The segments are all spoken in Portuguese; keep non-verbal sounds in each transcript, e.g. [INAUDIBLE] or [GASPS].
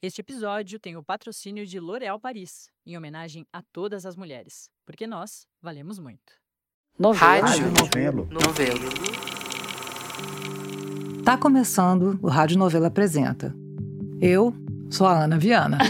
Este episódio tem o patrocínio de L'Oréal Paris, em homenagem a todas as mulheres, porque nós valemos muito. Novelo. Rádio Novelo. Novelo. Tá começando o Rádio Novela Apresenta. Eu sou a Ana Viana. [LAUGHS]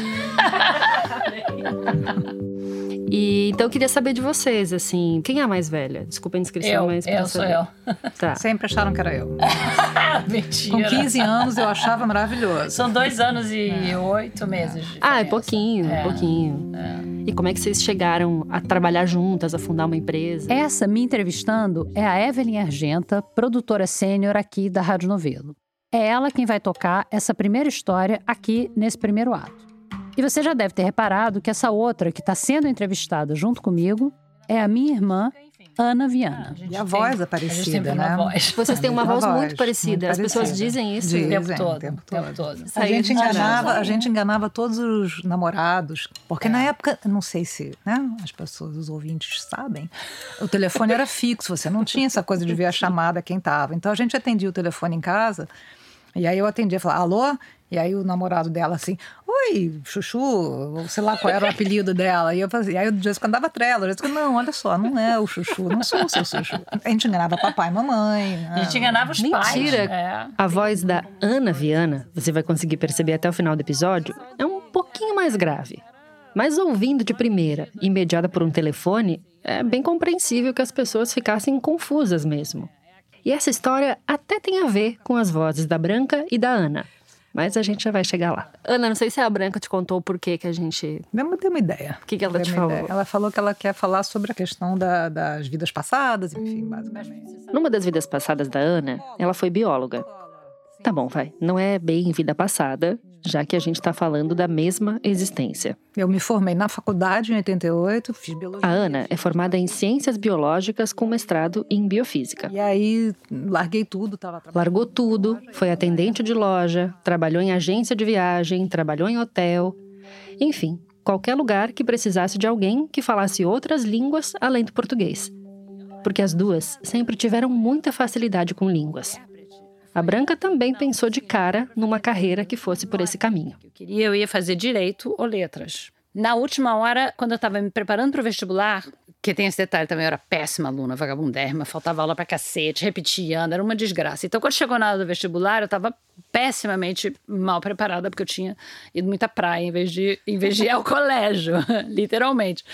E então eu queria saber de vocês, assim, quem é a mais velha? Desculpa a inscrição, Eu, mas eu sou saber. eu. Tá. Sempre acharam que era eu. [LAUGHS] Mentira. Com 15 anos eu achava maravilhoso. São dois anos e oito meses. de Ah, é pouquinho, É. pouquinho. E como é que vocês chegaram a trabalhar juntas, a fundar uma empresa? Essa me entrevistando é a Evelyn Argenta, produtora sênior aqui da Rádio Novelo. É ela quem vai tocar essa primeira história aqui nesse primeiro ato. E você já deve ter reparado que essa outra que está sendo entrevistada junto comigo é a minha irmã, Ana Viana. gente E a tem- voz é A gente tem parecida, uma né? voz. Vocês têm uma [LAUGHS] voz voz muito parecida. muito As pessoas dizem isso. Dizem. O tempo todo. o tempo o tempo todo. todo. A gente, enganava, a gente enganava todos os namorados. Porque na época, não sei se né, as pessoas, os ouvintes sabem, o telefone era fixo, você não tinha essa coisa de ver a [LAUGHS] chamada quem estava. Então a gente atendia o telefone em casa, e aí eu atendia e falava, alô? E aí o namorado dela assim, oi, chuchu, ou sei lá qual era o apelido dela. E eu fazia, e aí o Jessica andava trela. Eu disse, não, olha só, não é o chuchu, não sou o seu chuchu. A gente enganava papai e mamãe. né? A gente enganava os pais. Mentira. É. A voz da Ana Viana, você vai conseguir perceber até o final do episódio, é um pouquinho mais grave. Mas ouvindo de primeira, e mediada por um telefone, é bem compreensível que as pessoas ficassem confusas mesmo. E essa história até tem a ver com as vozes da Branca e da Ana. Mas a gente já vai chegar lá. Ana, não sei se a Branca te contou o porquê que a gente. Uma, deu uma ideia. O que, que ela te falou? ideia. Ela falou que ela quer falar sobre a questão da- das vidas passadas, enfim, basicamente. Numa das vidas passadas da Ana, ela foi bióloga. Tá bom, vai. Não é bem vida passada, já que a gente tá falando da mesma existência. Eu me formei na faculdade em 88, fiz biologia. A Ana é formada em ciências biológicas com mestrado em biofísica. E aí larguei tudo, tava trabalhando. Largou tudo, foi atendente de loja, trabalhou em agência de viagem, trabalhou em hotel. Enfim, qualquer lugar que precisasse de alguém que falasse outras línguas além do português. Porque as duas sempre tiveram muita facilidade com línguas. A Branca também pensou de cara numa carreira que fosse por esse caminho. eu queria, eu ia fazer direito ou letras. Na última hora, quando eu estava me preparando para o vestibular, que tem esse detalhe também, eu era péssima aluna, vagabundérrima, faltava aula pra cacete, repetia era uma desgraça. Então, quando chegou na hora do vestibular, eu estava pessimamente mal preparada, porque eu tinha ido muita praia em vez de, em vez de ir ao [LAUGHS] colégio, [LAUGHS] literalmente.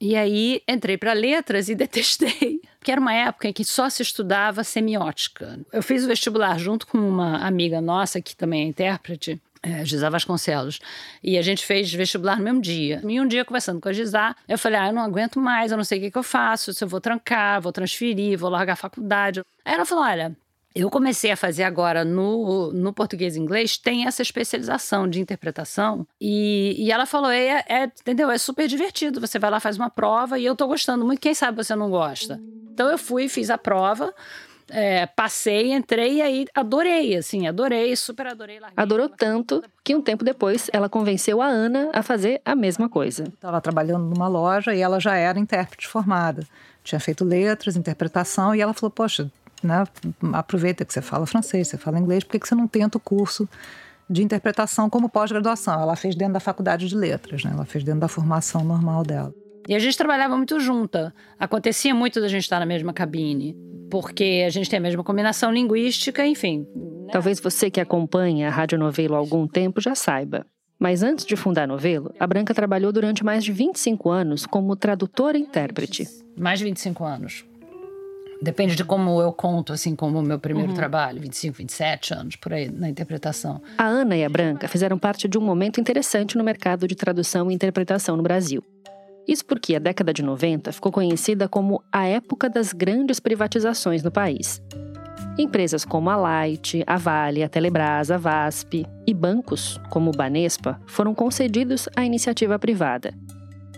E aí, entrei para letras e detestei. [LAUGHS] Que era uma época em que só se estudava semiótica. Eu fiz o vestibular junto com uma amiga nossa, que também é intérprete, é, Gisá Vasconcelos. E a gente fez vestibular no mesmo dia. E um dia, conversando com a Gisá, eu falei: ah, eu não aguento mais, eu não sei o que, que eu faço, se eu vou trancar, vou transferir, vou largar a faculdade. Aí ela falou: olha. Eu comecei a fazer agora no, no português e inglês, tem essa especialização de interpretação. E, e ela falou: é, é, entendeu? É super divertido. Você vai lá, faz uma prova e eu tô gostando muito. Quem sabe você não gosta? Então eu fui, fiz a prova. É, passei, entrei e aí adorei, assim, adorei, super adorei. larguei. Adorou tanto que um tempo depois ela convenceu a Ana a fazer a mesma coisa. Estava trabalhando numa loja e ela já era intérprete formada. Tinha feito letras, interpretação, e ela falou: Poxa, né, aproveita que você fala francês, você fala inglês, por que que você não tenta o curso de interpretação como pós-graduação? Ela fez dentro da faculdade de letras, né? ela fez dentro da formação normal dela. E a gente trabalhava muito junta. Acontecia muito da gente estar na mesma cabine, porque a gente tem a mesma combinação linguística, enfim. Talvez você que acompanha a Rádio Novelo há algum tempo já saiba. Mas antes de fundar Novelo, a Branca trabalhou durante mais de 25 anos como tradutora e intérprete. Mais de 25 anos. Depende de como eu conto, assim, como o meu primeiro trabalho, 25, 27 anos, por aí, na interpretação. A Ana e a Branca fizeram parte de um momento interessante no mercado de tradução e interpretação no Brasil. Isso porque a década de 90 ficou conhecida como a época das grandes privatizações no país. Empresas como a Light, a Vale, a Telebrás, a VASP e bancos, como o Banespa, foram concedidos à iniciativa privada.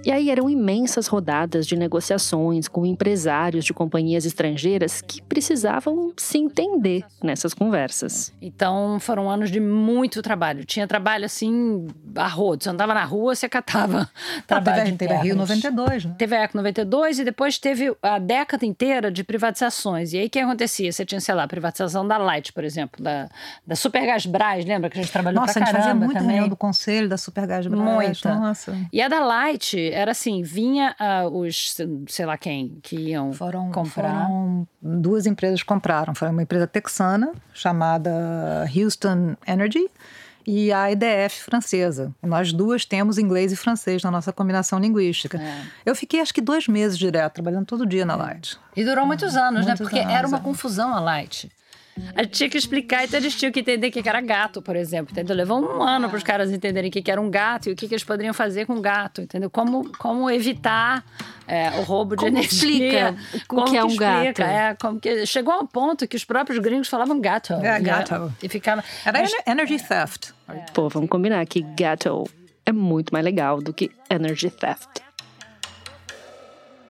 E aí eram imensas rodadas de negociações com empresários de companhias estrangeiras que precisavam se entender nessas conversas. Então foram anos de muito trabalho. Tinha trabalho assim, a rodo. Você andava na rua, você catava trabalho. Ah, teve, teve a Rio ternos. 92, né? Teve a ECO 92 e depois teve a década inteira de privatizações. E aí o que acontecia? Você tinha, sei lá, a privatização da Light, por exemplo, da, da Supergás Brás, lembra que a gente trabalhou Nossa, pra a gente fazia muita também? reunião do conselho da Supergás Brás. Muita. Nossa. E a da Light era assim, vinha ah, os, sei lá quem, que iam Foram, comprar. foram duas empresas compraram. Foi uma empresa texana chamada Houston Energy e a EDF francesa. Nós duas temos inglês e francês na nossa combinação linguística. É. Eu fiquei acho que dois meses direto, trabalhando todo dia na Light. E durou muitos anos, né? Muitos Porque anos, era uma é. confusão a Light. A gente tinha que explicar, então eles tinham que entender o que era gato, por exemplo. Entendeu? Levou um ano para os caras entenderem o que era um gato e o que, que eles poderiam fazer com o gato, entendeu? Como, como evitar é, o roubo de Como energia. explica o que é um gato? É, como que, chegou a um ponto que os próprios gringos falavam gato. É, gato. E ficava... Era Mas- ener- Energy Theft. Pô, vamos combinar que gato é muito mais legal do que energy theft.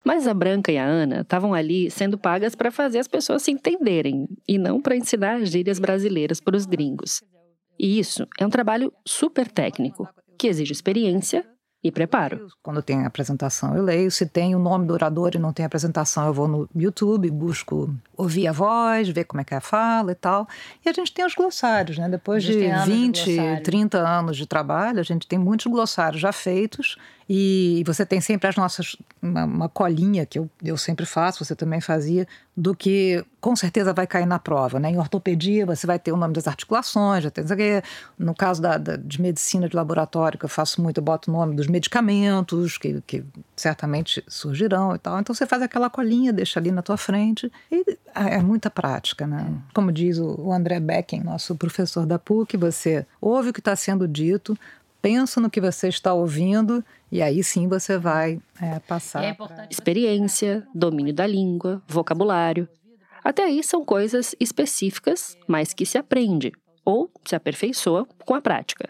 Mas a Branca e a Ana estavam ali sendo pagas para fazer as pessoas se entenderem e não para ensinar as gírias brasileiras para os gringos. E isso é um trabalho super técnico, que exige experiência e preparo. Quando tem apresentação, eu leio. Se tem o nome do orador e não tem apresentação, eu vou no YouTube, busco ouvir a voz, ver como é que é a fala e tal. E a gente tem os glossários, né? Depois de tem anos de 20, glossário. 30 anos de trabalho, a gente tem muitos glossários já feitos. E você tem sempre as nossas. Uma, uma colinha que eu, eu sempre faço, você também fazia, do que com certeza vai cair na prova. Né? Em ortopedia, você vai ter o nome das articulações, já tem, no caso da, da- de medicina de laboratório, que eu faço muito, eu boto o nome dos medicamentos, que, que certamente surgirão e tal. Então você faz aquela colinha, deixa ali na tua frente. E é muita prática, né? Como diz o André Becken, nosso professor da PUC, você ouve o que está sendo dito, pensa no que você está ouvindo e aí sim você vai é, passar. É Experiência, domínio da língua, vocabulário. Até aí são coisas específicas, mas que se aprende ou se aperfeiçoa com a prática.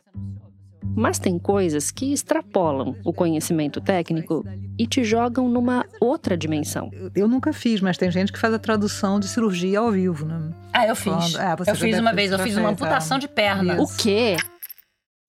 Mas tem coisas que extrapolam o conhecimento técnico e te jogam numa outra dimensão. Eu- nunca fiz, mas tem gente que faz a tradução de cirurgia ao vivo, né? Ah, eu fiz. Quando- é, você eu fiz uma vez, eu fiz uma amputação de perna. Isso. O quê?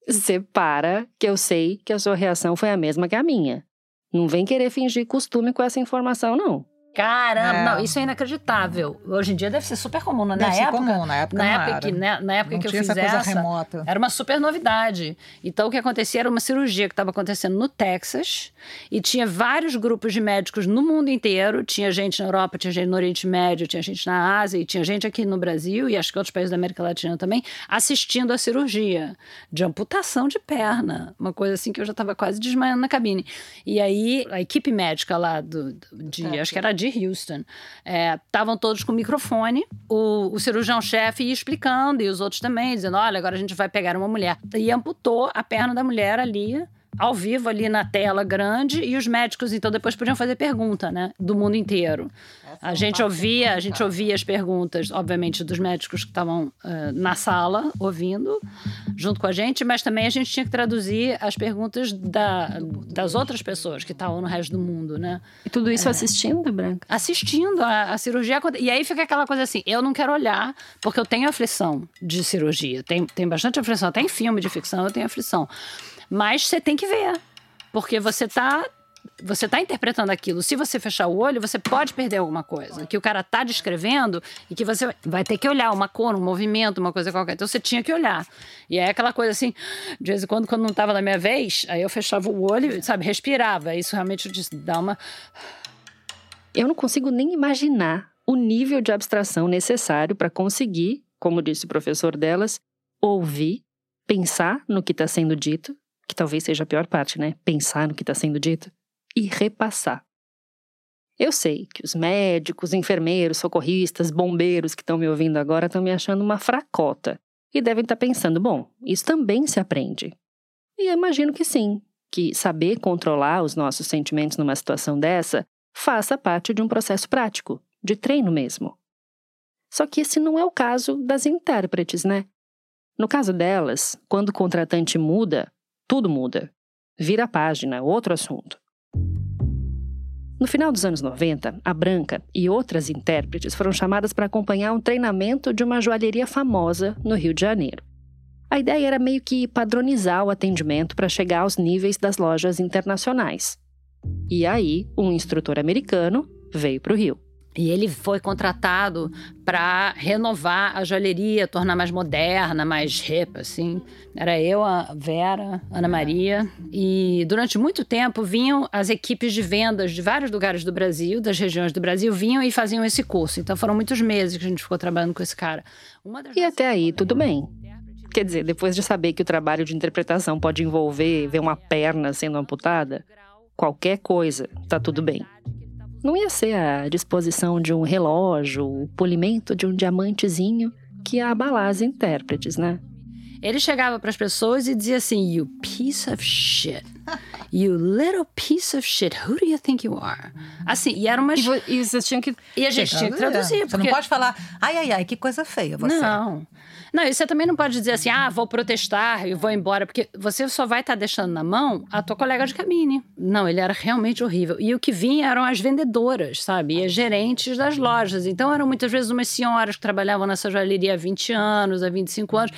Separa que eu sei que a sua reação foi a mesma que a minha. Não vem querer fingir costume com essa informação, não. Caramba, É. não, isso é inacreditável. Hoje em dia deve ser super comum. né? Na Deve época, comum, na época na não época era. que, né, na época Não que eu fiz essa coisa essa, remota. era uma super novidade. Então, o que acontecia era uma cirurgia que estava acontecendo no Texas e tinha vários grupos de médicos no mundo inteiro. Tinha gente na Europa, tinha gente no Oriente Médio, tinha gente na Ásia e tinha gente aqui no Brasil e acho que outros países da América Latina também, assistindo a cirurgia de amputação de perna. Uma coisa assim que eu já estava quase desmaiando na cabine. E aí, a equipe médica lá do, do- de, acho que era de Houston, estavam todos com microfone, o, o cirurgião-chefe ia explicando, e os outros também, dizendo: olha, agora a gente vai pegar uma mulher. E amputou a perna da mulher ali. Ao vivo, ali na tela grande, e os médicos, então, depois podiam fazer pergunta, né? Do mundo inteiro. A gente ouvia, a gente ouvia as perguntas, obviamente, dos médicos que estavam eh, na sala ouvindo, junto com a gente, mas também a gente tinha que traduzir as perguntas da, das outras pessoas que estavam no resto do mundo, né? E tudo isso assistindo, Branca? assistindo a, a cirurgia. E aí fica aquela coisa assim: eu não quero olhar, porque eu tenho aflição de cirurgia. Tem, tem bastante aflição, até em filme de ficção eu tenho aflição. Mas você tem que ver, porque você tá. Você está interpretando aquilo. Se você fechar o olho, você pode perder alguma coisa que o cara tá descrevendo e que você vai ter que olhar uma cor, um movimento, uma coisa qualquer. Então você tinha que olhar. E é aquela coisa assim, de vez em quando, quando não estava na minha vez, aí eu fechava o olho, sabe, respirava. Isso realmente dá uma. Eu não consigo nem imaginar o nível de abstração necessário para conseguir, como disse o professor delas, ouvir, pensar no que está sendo dito, que talvez seja a pior parte, né? Pensar no que está sendo dito e repassar. Eu sei que os médicos, enfermeiros, socorristas, bombeiros que estão me ouvindo agora estão me achando uma fracota e devem estar pensando: bom, isso também se aprende. E eu imagino que sim, que saber controlar os nossos sentimentos numa situação dessa faça parte de um processo prático, de treino mesmo. Só que esse não é o caso das intérpretes, né? No caso delas, quando o contratante muda, tudo muda. Vira a página, outro assunto. No final dos anos 90, a Branca e outras intérpretes foram chamadas para acompanhar um treinamento de uma joalheria famosa no Rio de Janeiro. A ideia era meio que padronizar o atendimento para chegar aos níveis das lojas internacionais. E aí, um instrutor americano veio para o Rio. E ele foi contratado para renovar a joalheria, tornar mais moderna, mais hip, assim. Era eu, a Vera, Ana Maria. E durante muito tempo vinham as equipes de vendas de vários lugares do Brasil, das regiões do Brasil, vinham e faziam esse curso. Então foram muitos meses que a gente ficou trabalhando com esse cara. e até aí, tudo bem. Quer dizer, depois de saber que o trabalho de interpretação pode envolver ver uma perna sendo amputada, qualquer coisa, tá tudo bem. Não ia ser a disposição de um relógio, o polimento de um diamantezinho que ia abalar as intérpretes, né? Ele chegava para as pessoas e dizia assim: You piece of shit. You little piece of shit. Who do you think you are? Assim, e era uma. E, e vocês tinham que. E a gente tinha que traduzir. Você porque... não pode falar, ai, ai, ai, que coisa feia você. Não. Não, e você também não pode dizer assim, ah, vou protestar e vou embora, porque você só vai estar tá deixando na mão a tua colega de cabine. Não, ele era realmente horrível. E o que vinha eram as vendedoras, sabe? E as gerentes das lojas. Então eram muitas vezes umas senhoras que trabalhavam nessa joalheria há 20 anos, há 25 anos.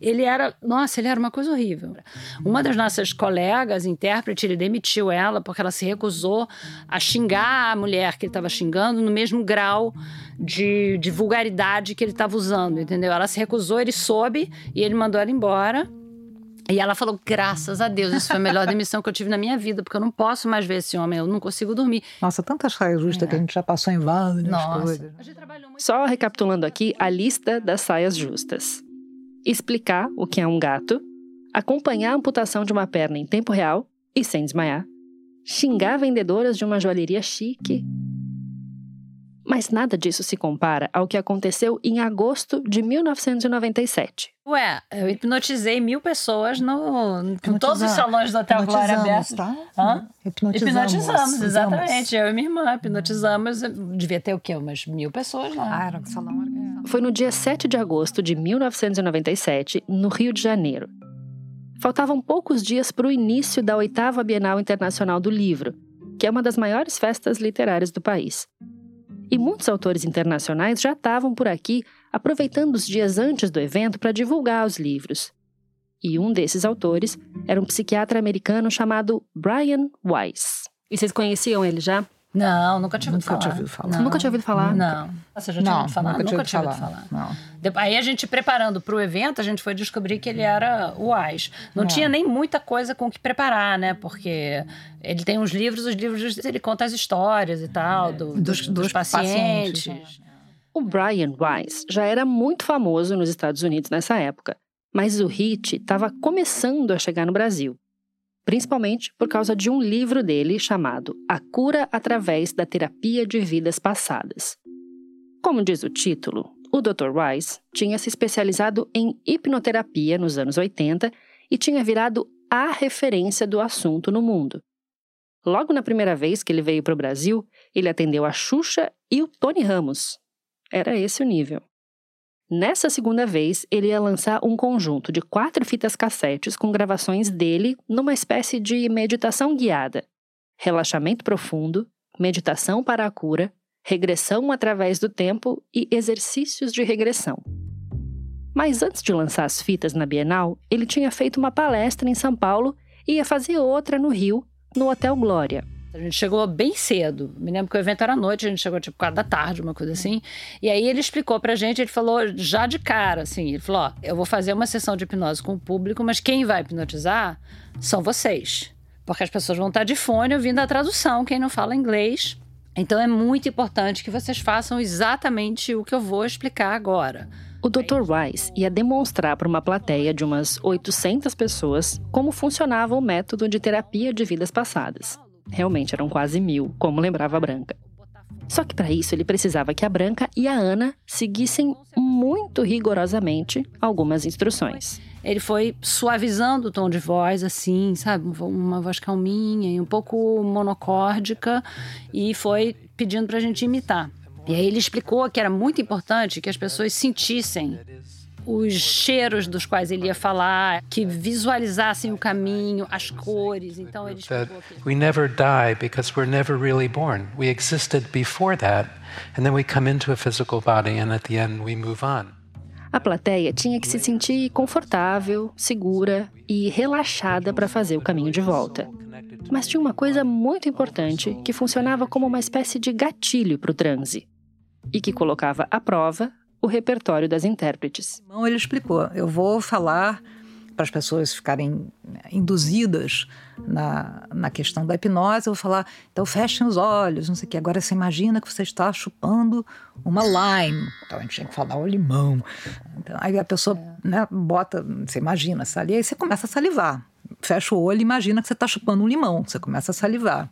Ele era, nossa, ele era uma coisa horrível. Uma das nossas colegas, intérprete, ele demitiu ela porque ela se recusou a xingar a mulher que ele estava xingando no mesmo grau de, de vulgaridade que ele estava usando, entendeu? Ela se recusou, ele soube e ele mandou ela embora. E ela falou: graças a Deus, isso foi a melhor demissão que eu tive na minha vida, porque eu não posso mais ver esse homem, eu não consigo dormir. Nossa, tantas saias justas é. que a gente já passou em várias Nossa. coisas. Só recapitulando aqui a lista das saias justas: explicar o que é um gato, acompanhar a amputação de uma perna em tempo real e sem desmaiar, xingar vendedoras de uma joalheria chique, mas nada disso se compara ao que aconteceu em agosto de 1997. Ué, eu hipnotizei mil pessoas no, em todos os salões do Hotel Glória Aberta. Tá? Hã? Hipnotizamos. Hipnotizamos, exatamente. Eu e minha irmã hipnotizamos. Devia ter o quê? Umas mil pessoas lá. Ah, era um salão. Foi no dia 7 de agosto de 1997, no Rio de Janeiro. Faltavam poucos dias para o início da oitava Bienal Internacional do Livro, que é uma das maiores festas literárias do país. E muitos autores internacionais já estavam por aqui aproveitando os dias antes do evento para divulgar os livros. E um desses autores era um psiquiatra americano chamado Brian Weiss. E vocês conheciam ele já? Não, nunca tinha ouvido nunca falar. Tinha ouvido falar. Nunca tinha ouvido falar? Não. Você já tinha não, ouvido falar? Nunca, nunca tinha ouvido falar. falar. Não. Aí a gente preparando para o evento, a gente foi descobrir que ele era o AIS. Não é. tinha nem muita coisa com o que preparar, né? Porque ele tem uns livros, os livros ele conta as histórias e tal, do, dos, dos, dos, pacientes. pacientes. O Brian Weiss já era muito famoso nos Estados Unidos nessa época, mas o hit estava começando a chegar no Brasil principalmente por causa de um livro dele chamado A Cura através da Terapia de Vidas Passadas. Como diz o título, o Dr. Rice tinha se especializado em hipnoterapia nos anos 80 e tinha virado a referência do assunto no mundo. Logo na primeira vez que ele veio para o Brasil, ele atendeu a Xuxa e o Tony Ramos. Era esse o nível. Nessa segunda vez, ele ia lançar um conjunto de quatro fitas cassetes com gravações dele numa espécie de meditação guiada, relaxamento profundo, meditação para a cura, regressão através do tempo e exercícios de regressão. Mas antes de lançar as fitas na Bienal, ele tinha feito uma palestra em São Paulo e ia fazer outra no Rio, no Hotel Glória. A gente chegou bem cedo. Me lembro que o evento era à noite, a gente chegou tipo quatro da tarde, uma coisa assim. E aí ele explicou pra gente, ele falou já de cara, assim, ele falou: ó, eu vou fazer uma sessão de hipnose com o público, mas quem vai hipnotizar são vocês. Porque as pessoas vão estar de fone ouvindo a tradução, quem não fala inglês. Então é muito importante que vocês façam exatamente o que eu vou explicar agora. O Dr. Weiss ia demonstrar para uma plateia de umas 800 pessoas como funcionava o método de terapia de vidas passadas. Realmente eram quase mil, como lembrava a Branca. Só que para isso ele precisava que a Branca e a Ana seguissem muito rigorosamente algumas instruções. Ele foi suavizando o tom de voz, assim, sabe? Uma voz calminha e um pouco monocórdica, e foi pedindo para a gente imitar. E aí ele explicou que era muito importante que as pessoas sentissem os cheiros dos quais ele ia falar, que visualizassem o caminho, as cores. Então ele that we never die because we're never really born. We existed before that, and then we come into a physical body, and at the end we move on. A plateia tinha que se sentir confortável, segura e relaxada para fazer o caminho de volta. Mas tinha uma coisa muito importante que funcionava como uma espécie de gatilho para o transe e que colocava à prova o repertório das intérpretes. Ele explicou: eu vou falar para as pessoas ficarem induzidas na, na questão da hipnose, eu vou falar, então fechem os olhos, não sei o que. Agora você imagina que você está chupando uma lime. Então a gente tinha que falar o limão. Então, aí a pessoa né, bota, você imagina ali, aí você começa a salivar. Fecha o olho e imagina que você está chupando um limão. Você começa a salivar.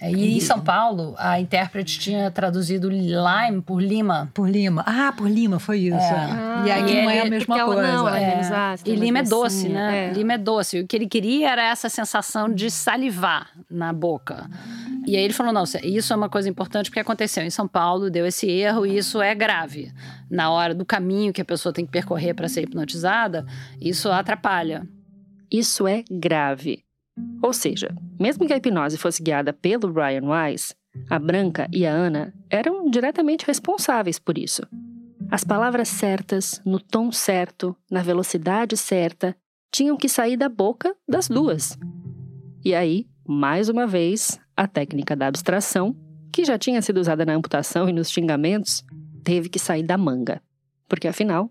É, e em São Paulo, a intérprete tinha traduzido lime por lima. Por lima. Ah, por lima, foi isso. É. Ah, e aqui não é a mesma coisa. Não, é. É. Exato, e lima é doce, né? É. Lima é doce. O que ele queria era essa sensação de salivar na boca. E aí ele falou: não, isso é uma coisa importante porque aconteceu em São Paulo, deu esse erro e isso é grave. Na hora do caminho que a pessoa tem que percorrer para ser hipnotizada, isso atrapalha. Isso é grave. Ou seja, mesmo que a hipnose fosse guiada pelo Brian Weiss, a Branca e a Ana eram diretamente responsáveis por isso. As palavras certas, no tom certo, na velocidade certa, tinham que sair da boca das duas. E aí, mais uma vez, a técnica da abstração, que já tinha sido usada na amputação e nos xingamentos, teve que sair da manga. Porque afinal,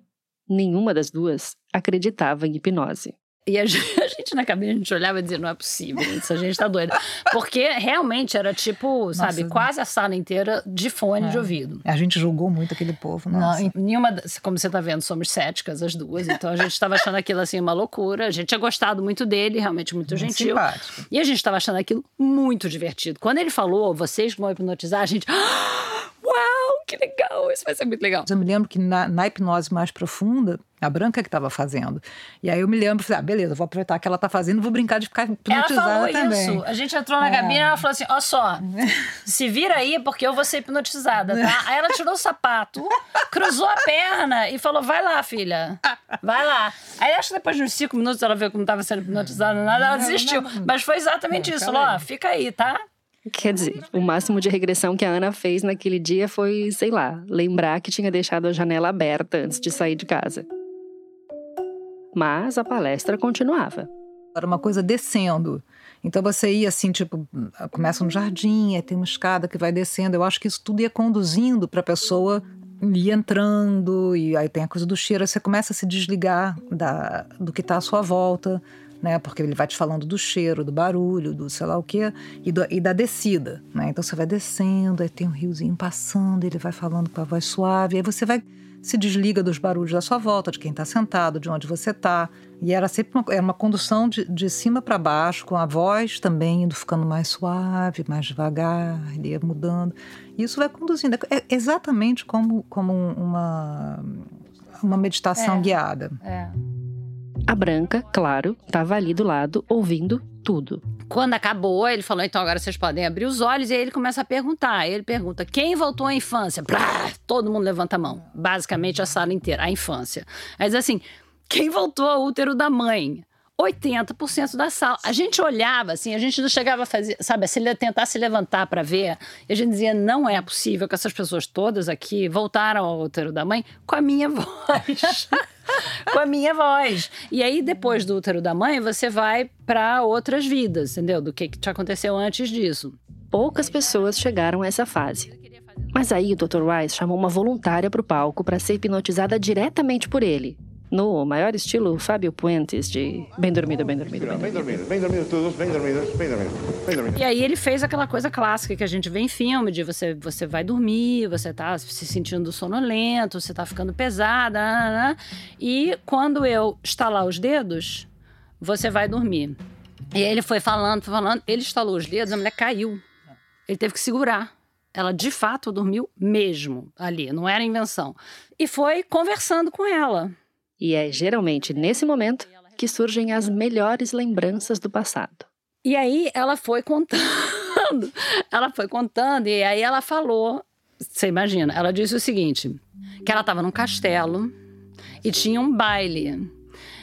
nenhuma das duas acreditava em hipnose. E [LAUGHS] a gente, na cabine, a gente olhava e dizia, não é possível, isso, a gente tá doida. Porque realmente era tipo, Nossa, sabe, quase a sala inteira de fone é. de ouvido. A gente julgou muito aquele povo, nossa. Não, nenhuma, como você tá vendo, somos céticas as duas, então a gente estava achando aquilo assim uma loucura. A gente tinha gostado muito dele, realmente muito, muito gentil. Simpático. E a gente estava achando aquilo muito divertido. Quando ele falou, vocês vão hipnotizar, a gente. [GASPS] Uau, que legal, isso vai ser muito legal. Eu me lembro que na, na hipnose mais profunda, a Branca que estava fazendo. E aí eu me lembro, falei, ah, beleza, vou aproveitar que ela está fazendo, vou brincar de ficar hipnotizada ela falou também. Isso. A gente entrou na é. cabine e ela falou assim: ó só, [LAUGHS] se vira aí porque eu vou ser hipnotizada, tá? [LAUGHS] Aí ela tirou o sapato, cruzou a perna e falou: vai lá, filha. Vai lá. Aí acho que depois de uns cinco minutos ela viu que não estava sendo hipnotizada, nada, ela desistiu. Mas foi exatamente isso. Falou: ó, fica aí, tá? Quer dizer, o máximo de regressão que a Ana fez naquele dia foi, sei lá, lembrar que tinha deixado a janela aberta antes de sair de casa. Mas a palestra continuava. Era uma coisa descendo. Então você ia assim, tipo, começa no jardim, aí tem uma escada que vai descendo. Eu acho que isso tudo ia conduzindo para a pessoa ir entrando, e aí tem a coisa do cheiro, aí você começa a se desligar da, do que está à sua volta né? Porque ele vai te falando do cheiro, do barulho, do sei lá o quê, e, do, e da descida, né? Então você vai descendo, aí tem um riozinho passando, ele vai falando com a voz suave, aí você vai se desliga dos barulhos da sua volta, de quem está sentado, de onde você está. E era sempre uma, era uma condução de, de cima para baixo, com a voz também indo ficando mais suave, mais devagar, ele ia mudando. E isso vai conduzindo. É exatamente como, como uma, uma meditação é, guiada. É. A Branca, claro, estava ali do lado, ouvindo tudo. Quando acabou, ele falou: então agora vocês podem abrir os olhos. E aí ele começa a perguntar. Ele pergunta: quem voltou à infância? Blá, todo mundo levanta a mão. Basicamente a sala inteira, a infância. Diz assim: quem voltou ao útero da mãe? 80% da sala. A gente olhava assim, a gente não chegava a fazer, sabe, se tentar se levantar para ver, e a gente dizia: não é possível que essas pessoas todas aqui voltaram ao útero da mãe com a minha [LAUGHS] voz. [LAUGHS] com a minha voz. E aí, depois do útero da mãe, você vai para outras vidas, entendeu? Do que, que te aconteceu antes disso. Poucas pessoas chegaram a essa fase. Mas aí o Dr. Rice chamou uma voluntária para o palco para ser hipnotizada diretamente por ele, no maior estilo Fábio Puentes, de bem dormido, bem dormido. Bem dormido, bem dormido, todos, bem dormidos, bem dormido, bem dormido. E aí ele fez aquela coisa clássica que a gente vê em filme, de você, você vai dormir, você tá se sentindo sonolento, você tá ficando pesada, né, né, né. e quando eu estalar os dedos, você vai dormir. E aí ele foi falando, falando, ele estalou os dedos, a mulher caiu. Ele teve que segurar. Ela de fato dormiu mesmo ali, não era invenção. E foi conversando com ela. E é geralmente nesse momento que surgem as melhores lembranças do passado. E aí ela foi contando, [LAUGHS] ela foi contando, e aí ela falou, você imagina, ela disse o seguinte: que ela estava num castelo e tinha um baile.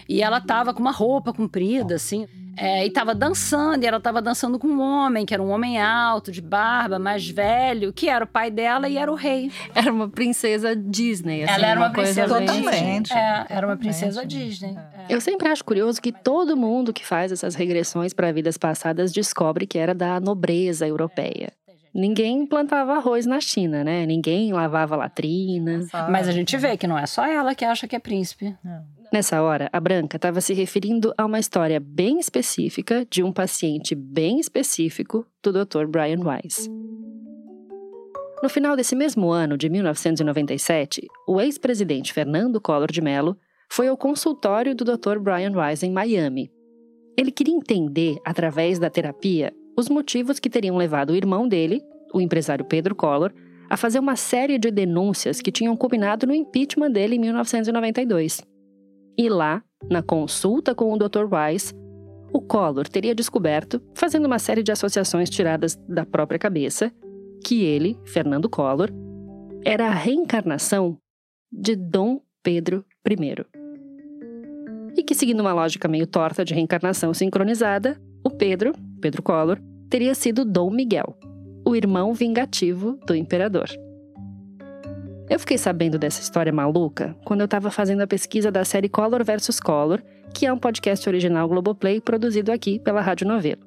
E ela tava com uma roupa comprida, assim. É, e tava dançando, e ela tava dançando com um homem, que era um homem alto, de barba, mais velho, que era o pai dela e era o rei. Era uma princesa Disney, assim, ela era uma, coisa princesa Totalmente. É, era uma princesa Totalmente. Disney. Eu sempre acho curioso que todo mundo que faz essas regressões para vidas passadas descobre que era da nobreza europeia. Ninguém plantava arroz na China, né? Ninguém lavava latrina. Mas a gente vê que não é só ela que acha que é príncipe. Nessa hora, a Branca estava se referindo a uma história bem específica de um paciente bem específico do Dr. Brian Weiss. No final desse mesmo ano, de 1997, o ex-presidente Fernando Collor de Mello foi ao consultório do Dr. Brian Weiss em Miami. Ele queria entender, através da terapia, os motivos que teriam levado o irmão dele, o empresário Pedro Collor, a fazer uma série de denúncias que tinham culminado no impeachment dele em 1992. E lá, na consulta com o Dr. Weiss, o Collor teria descoberto, fazendo uma série de associações tiradas da própria cabeça, que ele, Fernando Collor, era a reencarnação de Dom Pedro I. E que, seguindo uma lógica meio torta de reencarnação sincronizada, o Pedro, Pedro Collor, teria sido Dom Miguel, o irmão vingativo do imperador. Eu fiquei sabendo dessa história maluca quando eu estava fazendo a pesquisa da série Color vs Color, que é um podcast original Globoplay produzido aqui pela Rádio Novelo.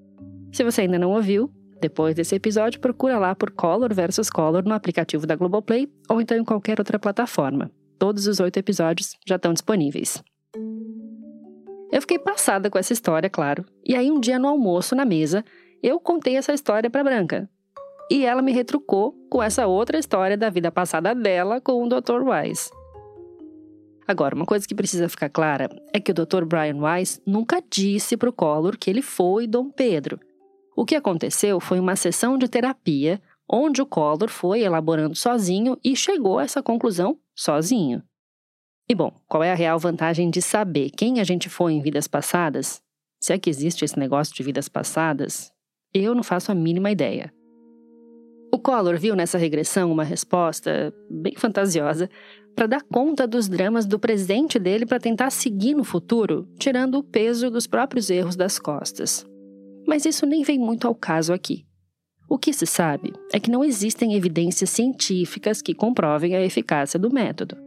Se você ainda não ouviu, depois desse episódio, procura lá por Color vs Color no aplicativo da Globoplay ou então em qualquer outra plataforma. Todos os oito episódios já estão disponíveis. Eu fiquei passada com essa história, claro. E aí, um dia no almoço, na mesa, eu contei essa história para Branca. E ela me retrucou com essa outra história da vida passada dela com o Dr. Weiss. Agora, uma coisa que precisa ficar clara é que o Dr. Brian Weiss nunca disse para o Collor que ele foi Dom Pedro. O que aconteceu foi uma sessão de terapia onde o Collor foi elaborando sozinho e chegou a essa conclusão sozinho. E bom, qual é a real vantagem de saber quem a gente foi em vidas passadas? Se é que existe esse negócio de vidas passadas, eu não faço a mínima ideia. O Collor viu nessa regressão uma resposta bem fantasiosa para dar conta dos dramas do presente dele para tentar seguir no futuro, tirando o peso dos próprios erros das costas. Mas isso nem vem muito ao caso aqui. O que se sabe é que não existem evidências científicas que comprovem a eficácia do método.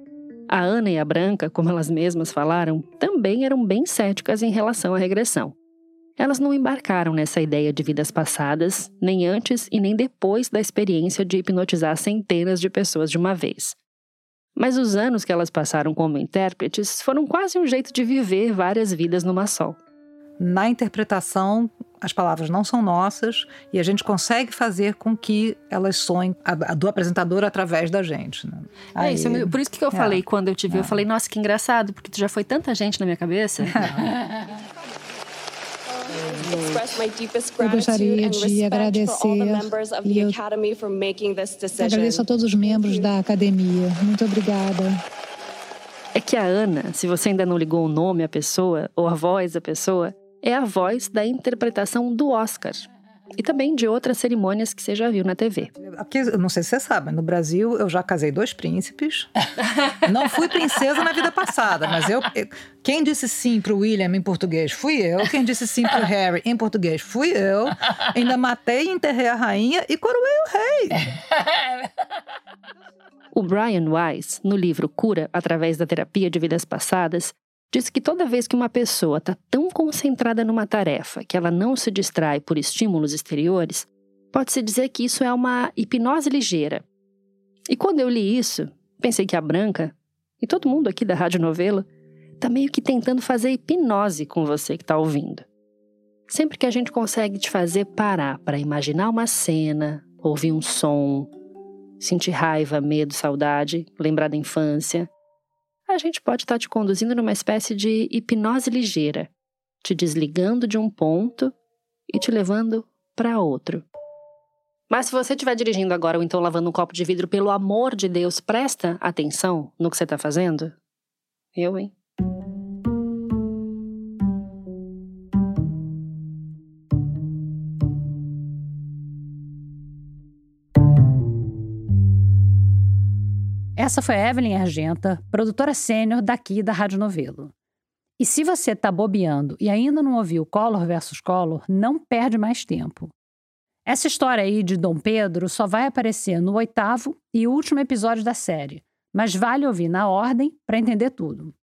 A Ana e a Branca, como elas mesmas falaram, também eram bem céticas em relação à regressão. Elas não embarcaram nessa ideia de vidas passadas, nem antes e nem depois da experiência de hipnotizar centenas de pessoas de uma vez. Mas os anos que elas passaram como intérpretes foram quase um jeito de viver várias vidas numa só. Na interpretação, as palavras não são nossas e a gente consegue fazer com que elas soem a, a do apresentador através da gente. Né? É Aí- isso, por isso que eu É. falei quando eu te vi, eu falei, nossa, que engraçado, porque tu já foi tanta gente na minha cabeça. [LAUGHS] Eu gostaria de agradecer e eu agradeço a todos os membros da academia. Muito obrigada. É que a Ana, se você ainda não ligou o nome à pessoa ou a voz da pessoa, é a voz da interpretação do Oscar. E também de outras cerimônias que você já viu na TV. Porque, eu não sei se você sabe, no Brasil eu já casei dois príncipes. [LAUGHS] Não fui princesa na vida passada, mas eu. eu- quem disse sim pro William em português fui eu. Quem disse sim pro Harry em português fui eu. Ainda matei e enterrei a rainha e coroei o rei. O Brian Weiss, no livro Cura através da terapia de vidas passadas, diz que toda vez que uma pessoa está tão concentrada numa tarefa que ela não se distrai por estímulos exteriores, pode-se dizer que isso é uma hipnose ligeira. E quando eu li isso, pensei que a Branca, e todo mundo aqui da Rádio Novela, está meio que tentando fazer hipnose com você que está ouvindo. Sempre que a gente consegue te fazer parar para imaginar uma cena, ouvir um som, sentir raiva, medo, saudade, lembrar da infância, a gente pode estar te conduzindo numa espécie de hipnose ligeira, te desligando de um ponto e te levando para outro. Mas se você estiver dirigindo agora ou então lavando um copo de vidro, pelo amor de Deus, presta atenção no que você está fazendo. Eu, hein? Essa foi a Evelyn Argenta, produtora sênior daqui da Rádio Novelo. E se você está bobeando e ainda não ouviu Collor versus Collor, não perde mais tempo. Essa história aí de Dom Pedro só vai aparecer no oitavo e último episódio da série, mas vale ouvir na ordem para entender tudo.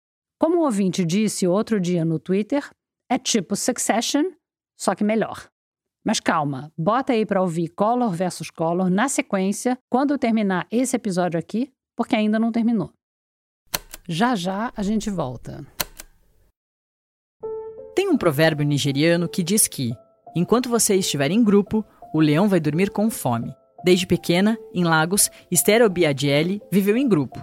Como o ouvinte disse outro dia no Twitter, é tipo Succession, só que melhor. Mas calma, bota aí para ouvir Collor versus Collor na sequência quando terminar esse episódio aqui, porque ainda não terminou. Já já a gente volta. Tem um provérbio nigeriano que diz que, enquanto você estiver em grupo, o leão vai dormir com fome. Desde pequena, em Lagos, Esther Obiadiele viveu em grupo.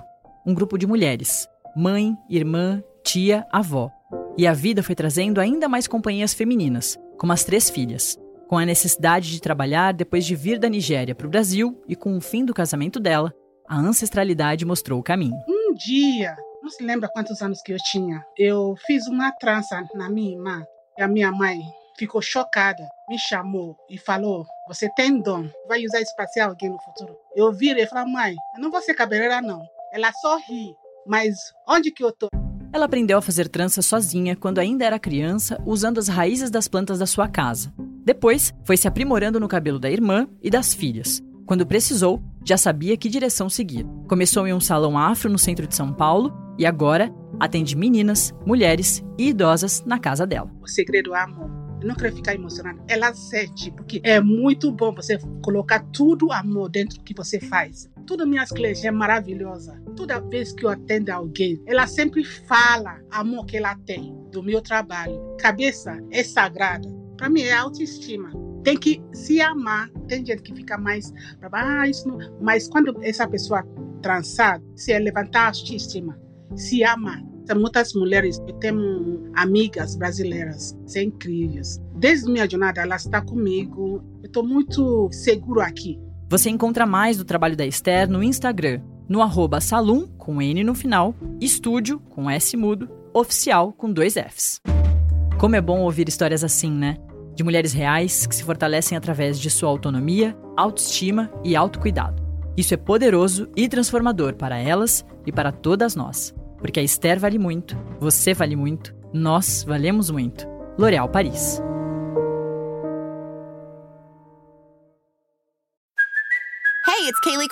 Um grupo de mulheres. Mãe, irmã, tia, avó. E a vida foi trazendo ainda mais companhias femininas, como as três filhas. Com a necessidade de trabalhar depois de vir da Nigéria para o Brasil e com o fim do casamento dela, a ancestralidade mostrou o caminho. Um dia não se lembra quantos anos que eu tinha. Eu fiz uma trança na minha irmã. E a minha mãe ficou chocada, me chamou e falou: Você tem dom, vai usar isso para ser alguém no futuro. Eu virei e falei: Mãe, eu não vou ser cabeleireira, não. Ela só ri, mas onde que eu tô? Ela aprendeu a fazer trança sozinha quando ainda era criança, usando as raízes das plantas da sua casa. Depois, foi se aprimorando no cabelo da irmã e das filhas. Quando precisou, já sabia que direção seguir. Começou em um salão afro no centro de São Paulo e agora atende meninas, mulheres e idosas na casa dela. O segredo é amor. Eu não quero ficar emocionada. Ela sente, porque é muito bom você colocar tudo amor dentro do que você faz. Todas minhas clientes é maravilhosa. Toda vez que eu atendo alguém, ela sempre fala amor que ela tem do meu trabalho. Cabeça é sagrada. Para mim é autoestima. Tem que se amar. Tem gente que fica mais ah, isso não. Mas quando essa pessoa transar, se é levantar a autoestima, se ama. Muitas mulheres, eu tenho amigas brasileiras, são incríveis. Desde minha jornada, ela está comigo. Eu estou muito seguro aqui. Você encontra mais do trabalho da Esther no Instagram, no arroba salum, com N no final, estúdio, com S mudo, oficial, com dois Fs. Como é bom ouvir histórias assim, né? De mulheres reais que se fortalecem através de sua autonomia, autoestima e autocuidado. Isso é poderoso e transformador para elas e para todas nós. Porque a Esther vale muito, você vale muito, nós valemos muito. L'Oréal Paris.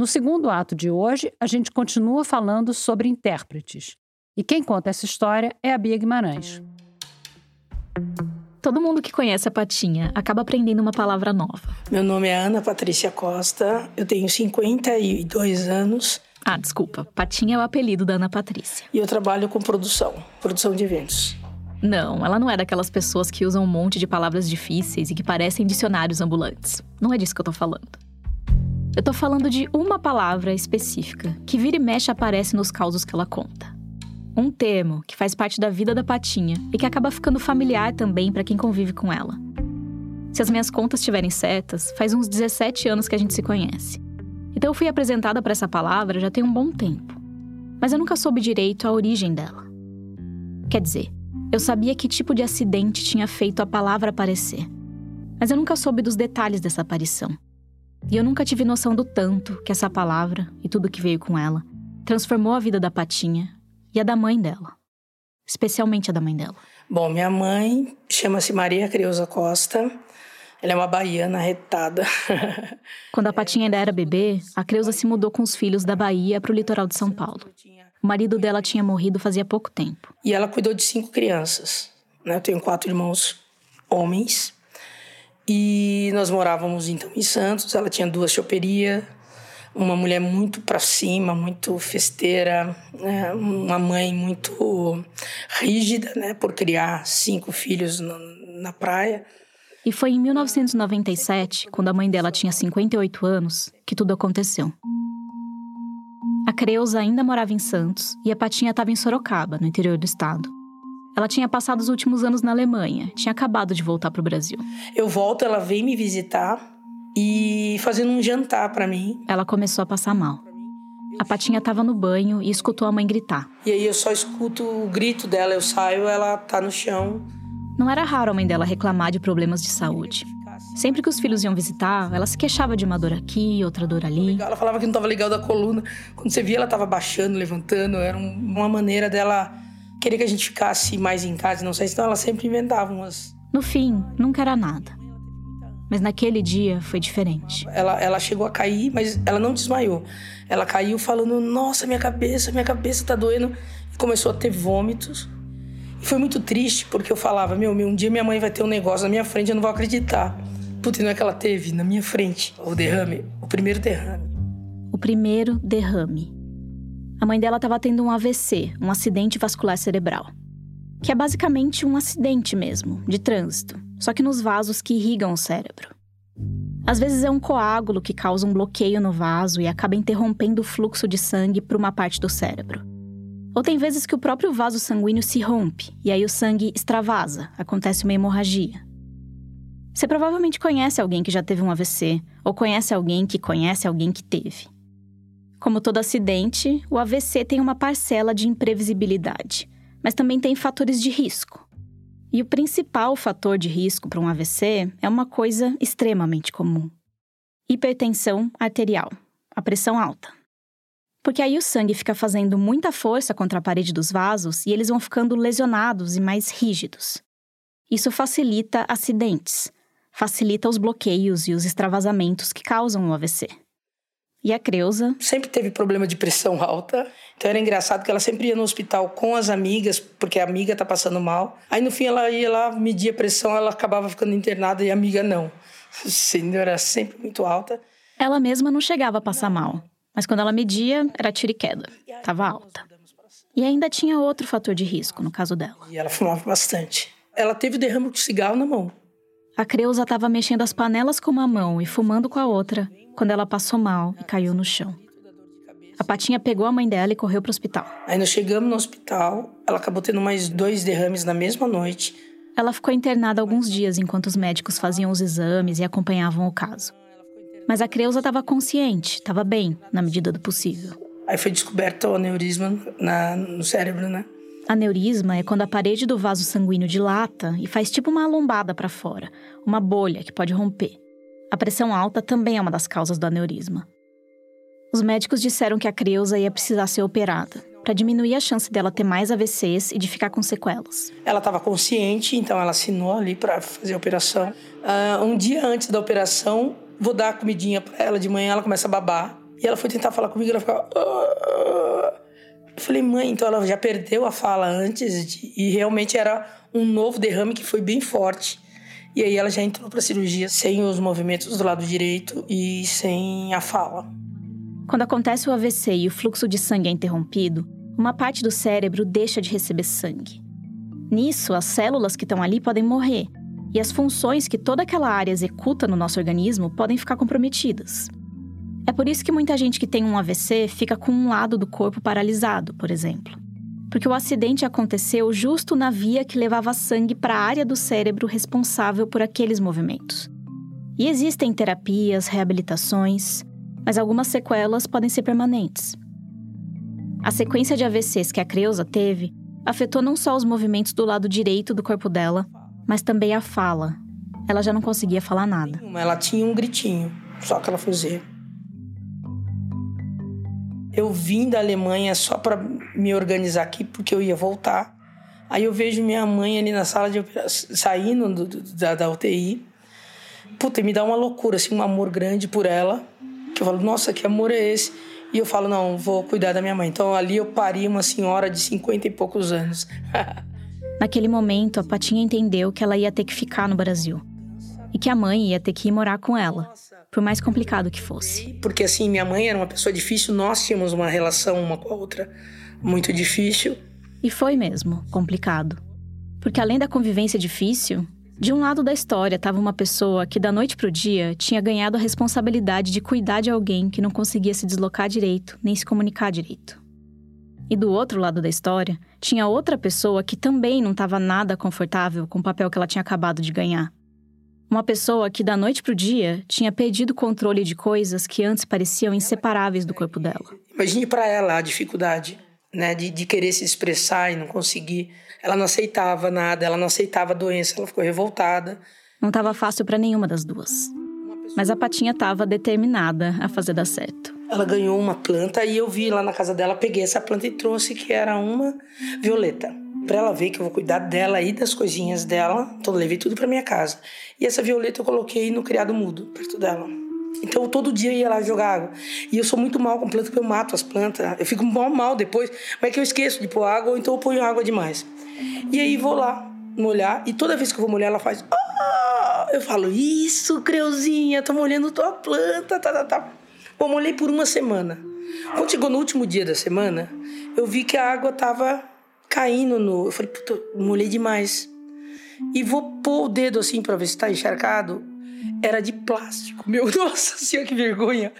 No segundo ato de hoje, a gente continua falando sobre intérpretes. E quem conta essa história é a Bia Guimarães. Todo mundo que conhece a Patinha acaba aprendendo uma palavra nova. Meu nome é Ana Patrícia Costa, eu tenho 52 anos. Ah, desculpa. Patinha é o apelido da Ana Patrícia. E eu trabalho com produção, produção de eventos. Não, ela não é daquelas pessoas que usam um monte de palavras difíceis e que parecem dicionários ambulantes. Não é disso que eu tô falando. Eu tô falando de uma palavra específica, que vira e mexe aparece nos causos que ela conta. Um termo que faz parte da vida da patinha e que acaba ficando familiar também para quem convive com ela. Se as minhas contas estiverem certas, faz uns 17 anos que a gente se conhece. Então eu fui apresentada para essa palavra já tem um bom tempo. Mas eu nunca soube direito a origem dela. Quer dizer, eu sabia que tipo de acidente tinha feito a palavra aparecer. Mas eu nunca soube dos detalhes dessa aparição. E eu nunca tive noção do tanto que essa palavra e tudo que veio com ela transformou a vida da Patinha e a da mãe dela. Especialmente a da mãe dela. Bom, minha mãe chama-se Maria Creuza Costa. Ela é uma baiana retada. [LAUGHS] Quando a Patinha ainda era bebê, a Creuza se mudou com os filhos da Bahia para o litoral de São Paulo. O marido dela tinha morrido fazia pouco tempo. E ela cuidou de cinco crianças. Né? Eu tenho quatro irmãos homens e nós morávamos então em Santos. Ela tinha duas choperias, uma mulher muito para cima, muito festeira, né? uma mãe muito rígida, né, por criar cinco filhos na, na praia. E foi em 1997, quando a mãe dela tinha 58 anos, que tudo aconteceu. A Creuza ainda morava em Santos e a Patinha estava em Sorocaba, no interior do estado. Ela tinha passado os últimos anos na Alemanha, tinha acabado de voltar para o Brasil. Eu volto, ela vem me visitar e fazendo um jantar para mim. Ela começou a passar mal. A Patinha estava no banho e escutou a mãe gritar. E aí eu só escuto o grito dela, eu saio, ela tá no chão. Não era raro a mãe dela reclamar de problemas de saúde. Sempre que os filhos iam visitar, ela se queixava de uma dor aqui, outra dor ali. Ela falava que não estava legal da coluna. Quando você via, ela estava baixando, levantando. Era uma maneira dela querer que a gente ficasse mais em casa, não sei se então ela sempre inventava umas. No fim, nunca era nada. Mas naquele dia foi diferente. Ela, ela chegou a cair, mas ela não desmaiou. Ela caiu falando: Nossa, minha cabeça, minha cabeça tá doendo. E começou a ter vômitos. E foi muito triste, porque eu falava: Meu, um dia minha mãe vai ter um negócio na minha frente, eu não vou acreditar. Puta, não é que ela teve na minha frente o derrame, o primeiro derrame. O primeiro derrame. A mãe dela estava tendo um AVC, um acidente vascular cerebral. Que é basicamente um acidente mesmo, de trânsito, só que nos vasos que irrigam o cérebro. Às vezes é um coágulo que causa um bloqueio no vaso e acaba interrompendo o fluxo de sangue para uma parte do cérebro. Ou tem vezes que o próprio vaso sanguíneo se rompe e aí o sangue extravasa, acontece uma hemorragia. Você provavelmente conhece alguém que já teve um AVC, ou conhece alguém que conhece alguém que teve. Como todo acidente, o AVC tem uma parcela de imprevisibilidade, mas também tem fatores de risco. E o principal fator de risco para um AVC é uma coisa extremamente comum: hipertensão arterial, a pressão alta. Porque aí o sangue fica fazendo muita força contra a parede dos vasos e eles vão ficando lesionados e mais rígidos. Isso facilita acidentes, facilita os bloqueios e os extravasamentos que causam o AVC. E a Creuza? Sempre teve problema de pressão [LAUGHS] alta. Então era engraçado que ela sempre ia no hospital com as amigas, porque a amiga tá passando mal. Aí no fim ela ia lá, media a pressão, ela acabava ficando internada e a amiga não. [LAUGHS] Sim, era sempre muito alta. Ela mesma não chegava a passar mal. Mas quando ela media, era tiro e queda. Tava alta. E ainda tinha outro fator de risco no caso dela. E ela fumava bastante. Ela teve derrame de cigarro na mão. A Creuza estava mexendo as panelas com uma mão e fumando com a outra quando ela passou mal e caiu no chão. A Patinha pegou a mãe dela e correu para o hospital. Aí nós chegamos no hospital, ela acabou tendo mais dois derrames na mesma noite. Ela ficou internada alguns dias enquanto os médicos faziam os exames e acompanhavam o caso. Mas a Creuza estava consciente, estava bem, na medida do possível. Aí foi descoberto o aneurisma na, no cérebro, né? Aneurisma é quando a parede do vaso sanguíneo dilata e faz tipo uma lombada para fora, uma bolha que pode romper. A pressão alta também é uma das causas do aneurisma. Os médicos disseram que a Creuza ia precisar ser operada, para diminuir a chance dela ter mais AVCs e de ficar com sequelas. Ela estava consciente, então ela assinou ali para fazer a operação. Uh, um dia antes da operação, vou dar a comidinha para ela de manhã, ela começa a babar. E ela foi tentar falar comigo, ela ficava. Uh, eu falei, mãe, então ela já perdeu a fala antes de, e realmente era um novo derrame que foi bem forte. E aí ela já entrou para cirurgia sem os movimentos do lado direito e sem a fala. Quando acontece o AVC e o fluxo de sangue é interrompido, uma parte do cérebro deixa de receber sangue. Nisso, as células que estão ali podem morrer, e as funções que toda aquela área executa no nosso organismo podem ficar comprometidas. É por isso que muita gente que tem um AVC fica com um lado do corpo paralisado, por exemplo. Porque o acidente aconteceu justo na via que levava sangue para a área do cérebro responsável por aqueles movimentos. E existem terapias, reabilitações, mas algumas sequelas podem ser permanentes. A sequência de AVCs que a Creuza teve afetou não só os movimentos do lado direito do corpo dela, mas também a fala. Ela já não conseguia falar nada. Ela tinha um gritinho, só que ela fazia. Eu vim da Alemanha só para me organizar aqui, porque eu ia voltar. Aí eu vejo minha mãe ali na sala de operação, saindo do, do, da, da UTI. Puta, me dá uma loucura, assim, um amor grande por ela. Que eu falo, nossa, que amor é esse? E eu falo, não, vou cuidar da minha mãe. Então ali eu pari uma senhora de 50 e poucos anos. [LAUGHS] Naquele momento, a Patinha entendeu que ela ia ter que ficar no Brasil. E que a mãe ia ter que ir morar com ela por mais complicado que fosse. Porque assim, minha mãe era uma pessoa difícil, nós tínhamos uma relação uma com a outra muito difícil. E foi mesmo complicado. Porque além da convivência difícil, De um lado da história estava uma pessoa que, da noite para o dia, tinha ganhado a responsabilidade de cuidar de alguém que não conseguia se deslocar direito nem se comunicar direito. E do outro lado da história, tinha outra pessoa que também não estava nada confortável com o papel que ela tinha acabado de ganhar. Uma pessoa que, da noite para o dia, tinha perdido o controle de coisas que antes pareciam inseparáveis do corpo dela. Imagine para ela a dificuldade né, de, de querer se expressar e não conseguir. Ela não aceitava nada, ela não aceitava a doença, ela ficou revoltada. Não estava fácil para nenhuma das duas. Mas a Patinha estava determinada a fazer dar certo. Ela ganhou uma planta e eu vi lá na casa dela, peguei essa planta e trouxe que era uma violeta para ela ver que eu vou cuidar dela e das coisinhas dela. Então eu levei tudo para minha casa. E essa violeta eu coloquei no criado mudo, perto dela. Então todo dia ia lá jogar água. E eu sou muito mal com planta, porque eu mato as plantas. Eu fico mal mal depois, mas é que eu esqueço de pôr água ou então eu ponho água demais. E aí vou lá molhar e toda vez que eu vou molhar ela faz ah! eu falo isso creuzinha tô molhando tua planta tá tá tá Bom, molhei por uma semana quando chegou no último dia da semana eu vi que a água tava caindo no. Eu falei, puta, molhei demais. E vou pôr o dedo assim para ver se tá encharcado. Era de plástico. Meu, [LAUGHS] nossa senhora, que vergonha.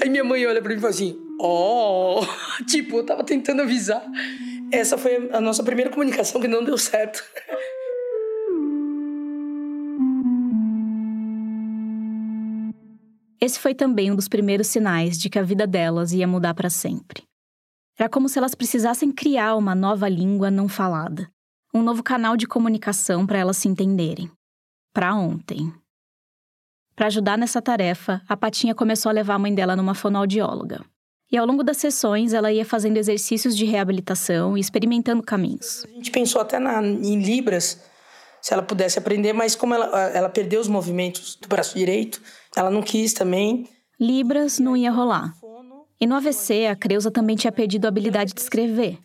Aí minha mãe olha para mim e fala assim: Ó, oh! [LAUGHS] tipo, eu tava tentando avisar. Essa foi a nossa primeira comunicação que não deu certo. Esse foi também um dos primeiros sinais de que a vida delas ia mudar para sempre. Era como se elas precisassem criar uma nova língua não falada, um novo canal de comunicação para elas se entenderem. Para ontem. Para ajudar nessa tarefa, a Patinha começou a levar a mãe dela numa fonoaudióloga. E ao longo das sessões, ela ia fazendo exercícios de reabilitação e experimentando caminhos. A gente pensou até na, em Libras, se ela pudesse aprender, mas como ela, ela perdeu os movimentos do braço direito, ela não quis também. Libras não ia rolar. E no AVC, a Creuza também tinha perdido a habilidade de escrever.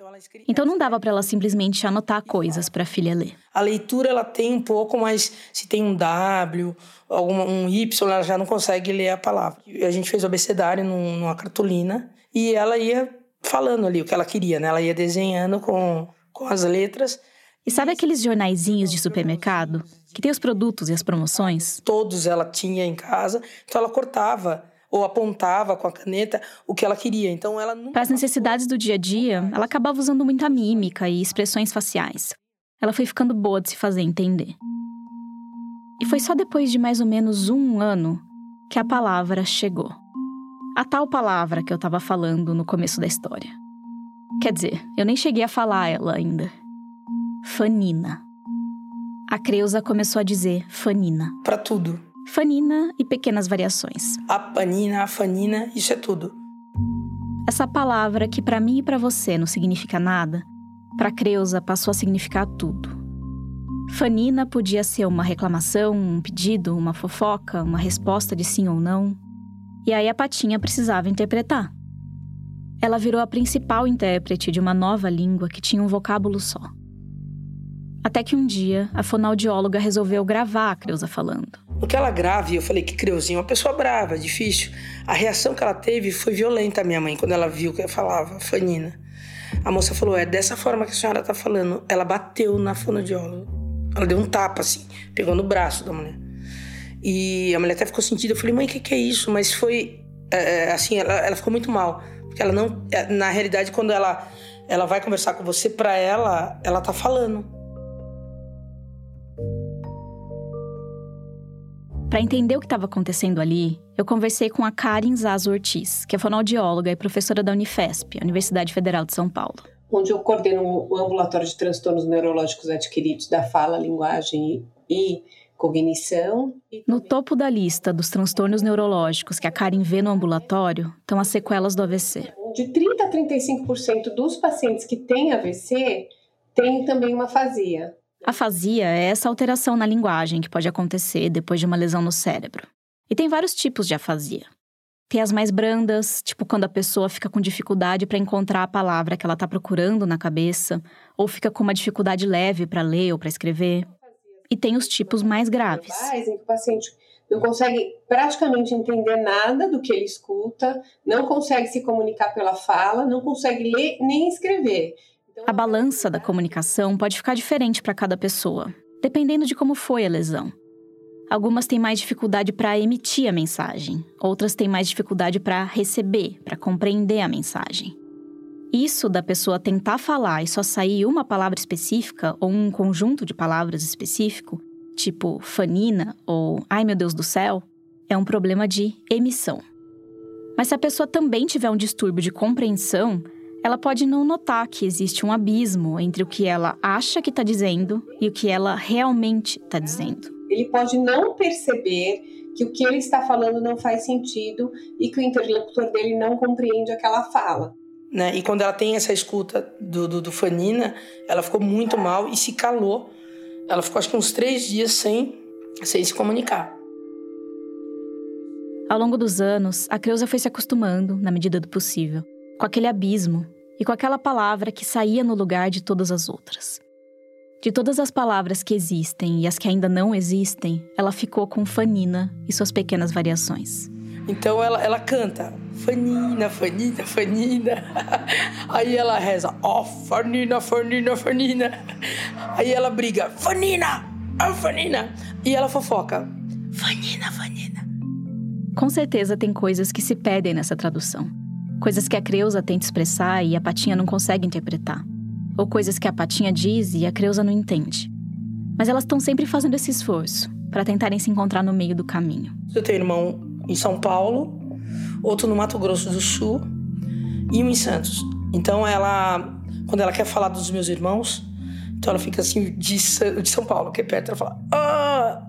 Então não dava para ela simplesmente anotar coisas para a filha ler. A leitura ela tem um pouco, mas se tem um W, algum, um Y, ela já não consegue ler a palavra. A gente fez o abecedário numa cartolina e ela ia falando ali o que ela queria, né? Ela ia desenhando com, com as letras. E sabe aqueles jornaizinhos de supermercado que tem os produtos e as promoções? Todos ela tinha em casa, então ela cortava ou apontava com a caneta o que ela queria. Então ela Para as necessidades do dia a dia, ela acabava usando muita mímica e expressões faciais. Ela foi ficando boa de se fazer entender. E foi só depois de mais ou menos um ano que a palavra chegou. A tal palavra que eu estava falando no começo da história. Quer dizer, eu nem cheguei a falar ela ainda. Fanina. A Creuza começou a dizer Fanina. Para tudo fanina e pequenas variações. A panina, a fanina, isso é tudo. Essa palavra que para mim e para você não significa nada, para Creuza passou a significar tudo. Fanina podia ser uma reclamação, um pedido, uma fofoca, uma resposta de sim ou não. E aí a Patinha precisava interpretar. Ela virou a principal intérprete de uma nova língua que tinha um vocábulo só. Até que um dia, a fonoaudióloga resolveu gravar a Creuza falando. No que ela grave, eu falei que Creuzinha é uma pessoa brava, difícil. A reação que ela teve foi violenta, minha mãe, quando ela viu que eu falava, Fanina. A moça falou: é dessa forma que a senhora tá falando. Ela bateu na fonoaudióloga. Ela deu um tapa, assim, pegou no braço da mulher. E a mulher até ficou sentida. Eu falei: mãe, o que, que é isso? Mas foi. É, assim, ela, ela ficou muito mal. Porque ela não. É, na realidade, quando ela, ela vai conversar com você, pra ela, ela tá falando. Para entender o que estava acontecendo ali, eu conversei com a Karen Zazo Ortiz, que é fonoaudióloga e professora da Unifesp, Universidade Federal de São Paulo. Onde eu coordeno o ambulatório de transtornos neurológicos adquiridos da fala, linguagem e cognição. No topo da lista dos transtornos neurológicos que a Karen vê no ambulatório estão as sequelas do AVC. De 30 a 35% dos pacientes que têm AVC têm também uma fasia. Afasia é essa alteração na linguagem que pode acontecer depois de uma lesão no cérebro. E tem vários tipos de afasia. Tem as mais brandas, tipo quando a pessoa fica com dificuldade para encontrar a palavra que ela está procurando na cabeça, ou fica com uma dificuldade leve para ler ou para escrever. E tem os tipos mais graves. Em que o paciente não consegue praticamente entender nada do que ele escuta, não consegue se comunicar pela fala, não consegue ler nem escrever. A balança da comunicação pode ficar diferente para cada pessoa. dependendo de como foi a lesão. Algumas têm mais dificuldade para emitir a mensagem, outras têm mais dificuldade para receber, para compreender a mensagem. Isso da pessoa tentar falar e só sair uma palavra específica ou um conjunto de palavras específico, tipo fanina ou ai meu Deus do céu, é um problema de emissão. Mas se a pessoa também tiver um distúrbio de compreensão, ela pode não notar que existe um abismo entre o que ela acha que está dizendo e o que ela realmente está dizendo. Ele pode não perceber que o que ele está falando não faz sentido e que o interlocutor dele não compreende aquela fala. Né? E quando ela tem essa escuta do, do, do, Fanina, ela ficou muito mal e se calou. Ela ficou acho que uns três dias sem, sem se comunicar. Ao longo dos anos, a Creuza foi se acostumando, na medida do possível, com aquele abismo e com aquela palavra que saía no lugar de todas as outras. De todas as palavras que existem e as que ainda não existem, ela ficou com Fanina e suas pequenas variações. Então ela, ela canta Fanina, Fanina, Fanina. [LAUGHS] Aí ela reza, ó, oh, Fanina, Fanina, Fanina. [LAUGHS] Aí ela briga, Fanina, oh, Fanina. E ela fofoca, Fanina, Fanina. Com certeza tem coisas que se pedem nessa tradução. Coisas que a Creuza tenta expressar e a Patinha não consegue interpretar. Ou coisas que a Patinha diz e a Creuza não entende. Mas elas estão sempre fazendo esse esforço para tentarem se encontrar no meio do caminho. Eu tenho irmão em São Paulo, outro no Mato Grosso do Sul e um em Santos. Então ela, quando ela quer falar dos meus irmãos, então ela fica assim de, de São Paulo, que é perto, ela fala, ah!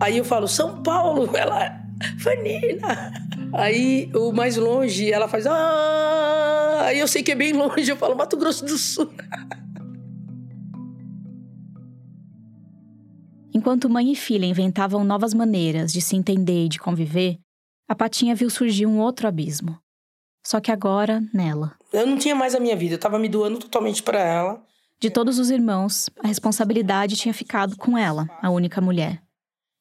Aí eu falo, São Paulo, [LAUGHS] ela, [LAUGHS] Fanina. Aí o mais longe, ela faz, ah! Aí eu sei que é bem longe, eu falo, Mato Grosso do Sul. Enquanto mãe e filha inventavam novas maneiras de se entender e de conviver, a Patinha viu surgir um outro abismo. Só que agora, nela. Eu não tinha mais a minha vida, eu estava me doando totalmente para ela. De todos os irmãos, a responsabilidade tinha ficado com ela, a única mulher.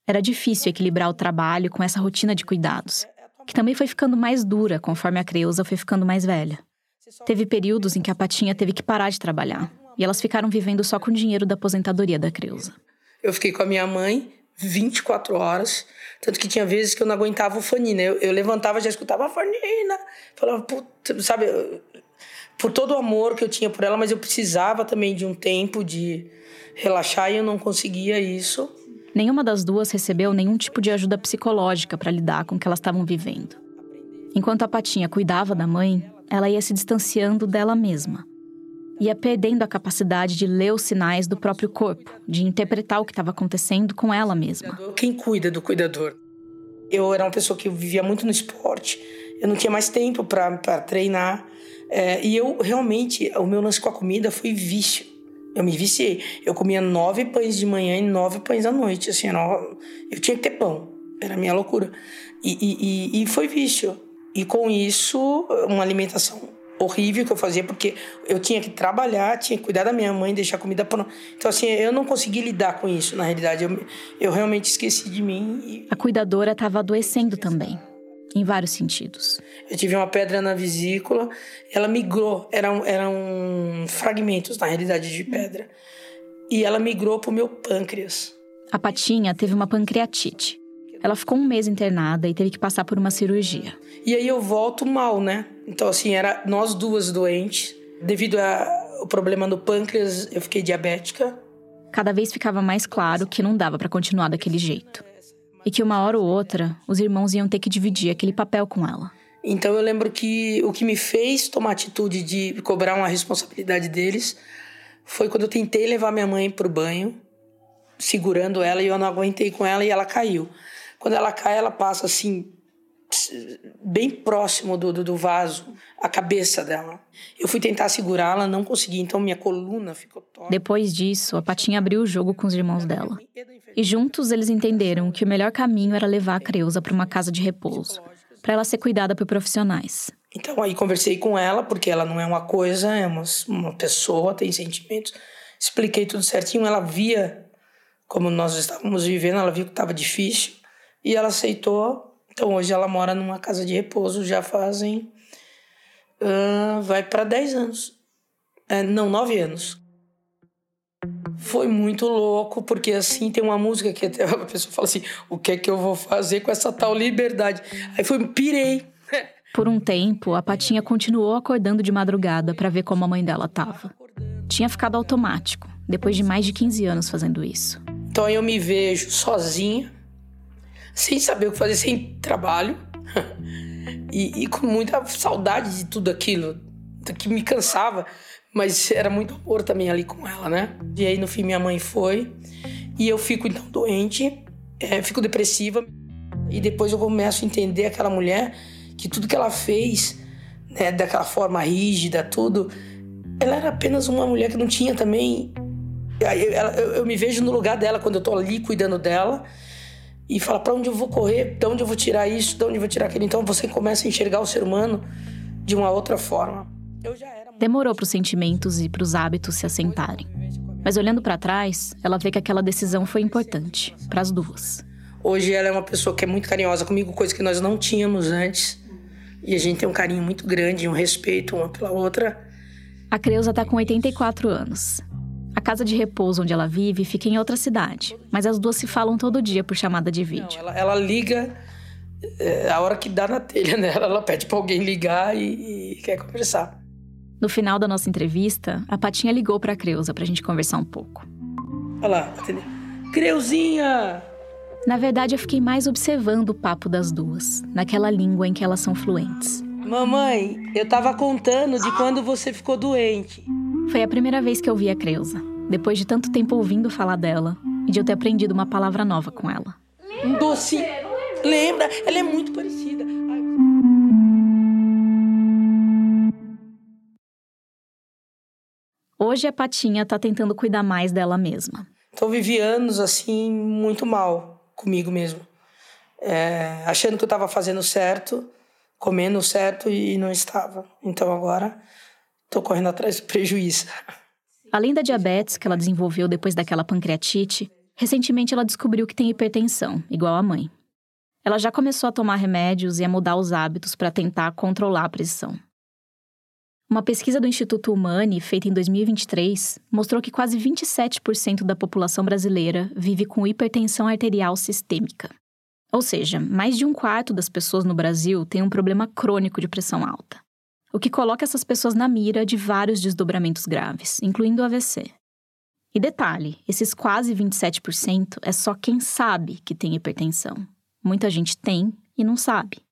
Era difícil equilibrar o trabalho com essa rotina de cuidados, que também foi ficando mais dura conforme a Creuza foi ficando mais velha. Teve períodos em que a Patinha teve que parar de trabalhar, e elas ficaram vivendo só com o dinheiro da aposentadoria da Creuza. Eu fiquei com a minha mãe 24 horas. Tanto que tinha vezes que eu não aguentava o Fanina. Eu, eu levantava já escutava a Fanina. Falava, puta, sabe, por todo o amor que eu tinha por ela, mas eu precisava também de um tempo de relaxar e eu não conseguia isso. Nenhuma das duas recebeu nenhum tipo de ajuda psicológica para lidar com o que elas estavam vivendo. Enquanto a Patinha cuidava da mãe, ela ia se distanciando dela mesma ia perdendo a capacidade de ler os sinais do próprio corpo, de interpretar o que estava acontecendo com ela mesma. Quem cuida do cuidador? Eu era uma pessoa que vivia muito no esporte, eu não tinha mais tempo para treinar. É, e eu realmente, o meu lance com a comida foi vício. Eu me viciei. Eu comia nove pães de manhã e nove pães à noite. Assim, eu tinha que ter pão. Era a minha loucura. E, e, e, foi vício. E com isso, uma alimentação horrível que eu fazia, porque eu tinha que trabalhar, tinha que cuidar da minha mãe, deixar comida pronta. Então, assim, eu não consegui lidar com isso, na realidade. Eu, eu realmente esqueci de mim. E... A cuidadora estava adoecendo também, em vários sentidos. Eu tive uma pedra na vesícula, ela migrou, eram, eram fragmentos, na realidade, de pedra. E ela migrou para o meu pâncreas. A Patinha teve uma pancreatite. Ela ficou um mês internada e teve que passar por uma cirurgia. E aí eu volto mal, né? Então, assim, era nós duas doentes. Devido ao problema no pâncreas, eu fiquei diabética. Cada vez ficava mais claro que não dava para continuar daquele jeito. E que uma hora ou outra, os irmãos iam ter que dividir aquele papel com ela. Então eu lembro que o que me fez tomar atitude de cobrar uma responsabilidade deles foi quando eu tentei levar minha mãe pro banho, segurando ela e eu não aguentei com ela e ela caiu. Quando ela cai, ela passa assim, bem próximo do, do, do vaso, a cabeça dela. Eu fui tentar segurá-la, não consegui, então minha coluna ficou torta. Depois disso, a Patinha abriu o jogo com os irmãos dela. E juntos eles entenderam que o melhor caminho era levar a Creuza para uma casa de repouso, para ela ser cuidada por profissionais. Então aí conversei com ela, porque ela não é uma coisa, é uma, uma pessoa, tem sentimentos. Expliquei tudo certinho, ela via como nós estávamos vivendo, ela viu que estava difícil e ela aceitou. Então hoje ela mora numa casa de repouso já fazem. Uh, vai para 10 anos. É, não, 9 anos. Foi muito louco, porque assim tem uma música que até [LAUGHS] a pessoa fala assim: o que é que eu vou fazer com essa tal liberdade? Aí foi, pirei. [LAUGHS] Por um tempo, a Patinha continuou acordando de madrugada para ver como a mãe dela tava. Tinha ficado automático, depois de mais de 15 anos fazendo isso. Então eu me vejo sozinha, sem saber o que fazer, sem trabalho, e, e, com muita saudade de tudo aquilo, que me cansava, mas era muito amor também ali com ela, né? E aí no fim minha mãe foi, e eu fico então doente, é, fico depressiva, e depois eu começo a entender aquela mulher que tudo que ela fez, né, daquela forma rígida, tudo, ela era apenas uma mulher que não tinha também. Eu, eu, eu me vejo no lugar dela quando eu tô ali cuidando dela e fala para onde eu vou correr, de onde eu vou tirar isso, de onde eu vou tirar aquilo. Então você começa a enxergar o ser humano de uma outra forma. Demorou para os sentimentos e para os hábitos se assentarem. Mas olhando para trás, ela vê que aquela decisão foi importante para as duas. Hoje ela é uma pessoa que é muito carinhosa comigo, coisa que nós não tínhamos antes. E a gente tem um carinho muito grande, um respeito uma pela outra. A Creuza está com 84 anos. A casa de repouso onde ela vive fica em outra cidade, mas as duas se falam todo dia por chamada de vídeo. Não, ela, ela, liga é, a hora que dá na telha nela, ela pede para alguém ligar e, e, quer conversar. No final da nossa entrevista, a Patinha ligou para a Creuza para a gente conversar um pouco. Olha lá, Creuzinha! Na verdade, eu fiquei mais observando o papo das duas, naquela língua em que elas são fluentes. Mamãe, eu tava contando de quando você ficou doente. Foi a primeira vez que eu vi a Creuza, depois de tanto tempo ouvindo falar dela e de eu ter aprendido uma palavra nova com ela. Um doce. Lembra? Ela é muito parecida. Hoje a Patinha tá tentando cuidar mais dela mesma. Então vivi anos assim muito mal comigo mesmo. É, achando que eu estava fazendo certo, comendo certo e não estava. Então agora estou correndo atrás do prejuízo. Além da diabetes que ela desenvolveu depois daquela pancreatite, recentemente ela descobriu que tem hipertensão, igual a mãe. Ela já começou a tomar remédios e a mudar os hábitos para tentar controlar a pressão. Uma pesquisa do Instituto Humani, feita em 2023, mostrou que quase 27% da população brasileira vive com hipertensão arterial sistêmica. Ou seja, mais de um quarto das pessoas no Brasil tem um problema crônico de pressão alta, o que coloca essas pessoas na mira de vários desdobramentos graves, incluindo o AVC. E detalhe: esses quase 27% é só quem sabe que tem hipertensão. Muita gente tem e não sabe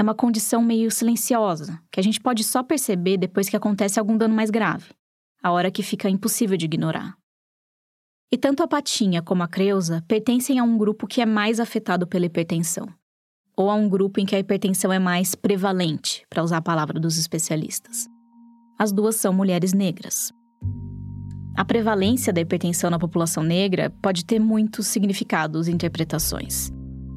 é uma condição meio silenciosa, que a gente pode só perceber depois que acontece algum dano mais grave, a hora que fica impossível de ignorar. E tanto a Patinha como a Creuza pertencem a um grupo que é mais afetado pela hipertensão, ou a um grupo em que a hipertensão é mais prevalente, para usar a palavra dos especialistas. As duas são mulheres negras. A prevalência da hipertensão na população negra pode ter muitos significados e interpretações.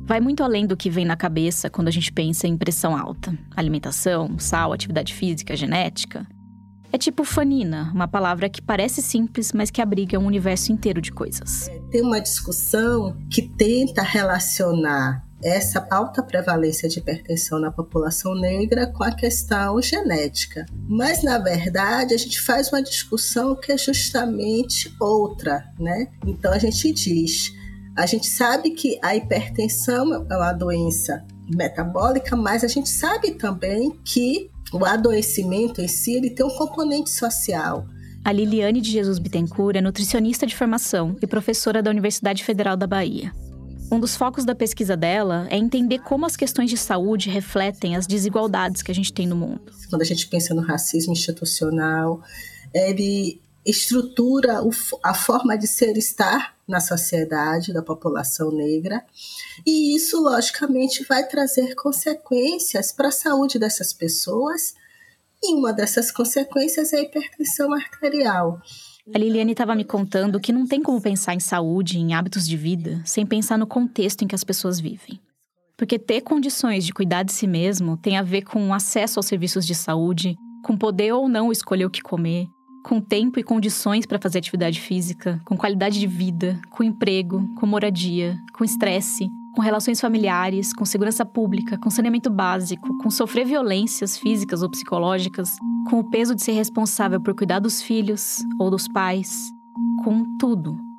Vai muito além do que vem na cabeça quando a gente pensa em pressão alta. Alimentação, sal, atividade física, genética. É tipo fanina, uma palavra que parece simples, mas que abriga um universo inteiro de coisas. Tem uma discussão que tenta relacionar essa alta prevalência de hipertensão na população negra com a questão genética. Mas, na verdade, a gente faz uma discussão que é justamente outra, né? Então, a gente diz a gente sabe que a hipertensão é uma doença metabólica, mas a gente sabe também que o adoecimento em si ele tem um componente social. A Liliane de Jesus Bittencourt é nutricionista de formação e professora da Universidade Federal da Bahia. Um dos focos da pesquisa dela é entender como as questões de saúde refletem as desigualdades que a gente tem no mundo. Quando a gente pensa no racismo institucional, ele estrutura a forma de ser estar na sociedade da população negra, e isso logicamente vai trazer consequências para a saúde dessas pessoas, e uma dessas consequências é a hipertensão arterial. A Liliane estava me contando que não tem como pensar em saúde, em hábitos de vida, sem pensar no contexto em que as pessoas vivem. Porque ter condições de cuidar de si mesmo tem a ver com acesso aos serviços de saúde, com poder ou não escolher o que comer, com tempo e condições para fazer atividade física, com qualidade de vida, com emprego, com moradia, com estresse, com relações familiares, com segurança pública, com saneamento básico, com sofrer violências físicas ou psicológicas, com o peso de ser responsável por cuidar dos filhos ou dos pais, com tudo.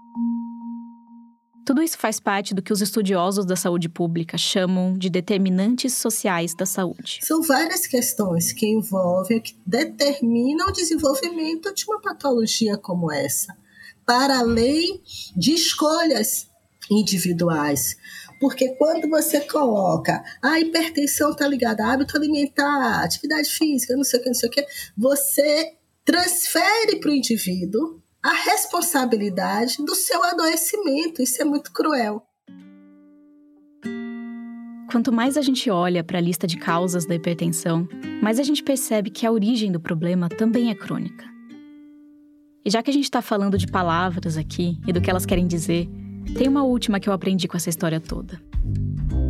Tudo isso faz parte do que os estudiosos da saúde pública chamam de determinantes sociais da saúde. São várias questões que envolvem, que determinam o desenvolvimento de uma patologia como essa, para além de escolhas individuais. Porque quando você coloca a hipertensão está ligada a hábito alimentar, atividade física, não sei o que, não sei o que, você transfere para o indivíduo a responsabilidade do seu adoecimento. Isso é muito cruel. Quanto mais a gente olha para a lista de causas da hipertensão, mais a gente percebe que a origem do problema também é crônica. E já que a gente está falando de palavras aqui e do que elas querem dizer, tem uma última que eu aprendi com essa história toda.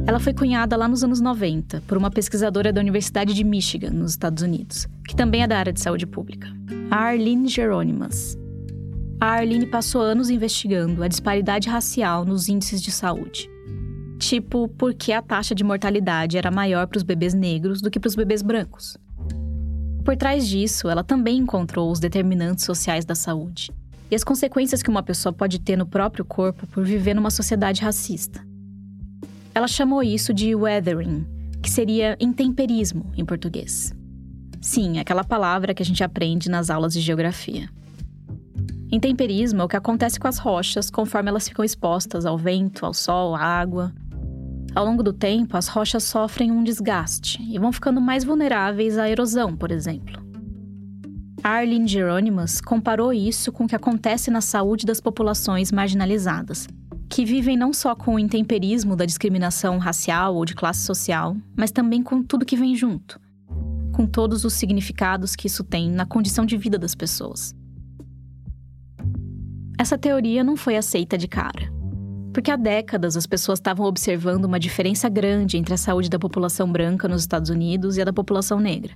Ela foi cunhada lá nos anos 90 por uma pesquisadora da Universidade de Michigan, nos Estados Unidos, que também é da área de saúde pública, a Arlene Geronimus. A Arlene passou anos investigando a disparidade racial nos índices de saúde. Tipo, por que a taxa de mortalidade era maior para os bebês negros do que para os bebês brancos. Por trás disso, ela também encontrou os determinantes sociais da saúde e as consequências que uma pessoa pode ter no próprio corpo por viver numa sociedade racista. Ela chamou isso de weathering, que seria intemperismo em português. Sim, aquela palavra que a gente aprende nas aulas de geografia. Intemperismo é o que acontece com as rochas conforme elas ficam expostas ao vento, ao sol, à água. Ao longo do tempo, as rochas sofrem um desgaste e vão ficando mais vulneráveis à erosão, por exemplo. Arlene Geronimus comparou isso com o que acontece na saúde das populações marginalizadas, que vivem não só com o intemperismo da discriminação racial ou de classe social, mas também com tudo que vem junto, com todos os significados que isso tem na condição de vida das pessoas. Essa teoria não foi aceita de cara. Porque há décadas as pessoas estavam observando uma diferença grande entre a saúde da população branca nos Estados Unidos e a da população negra.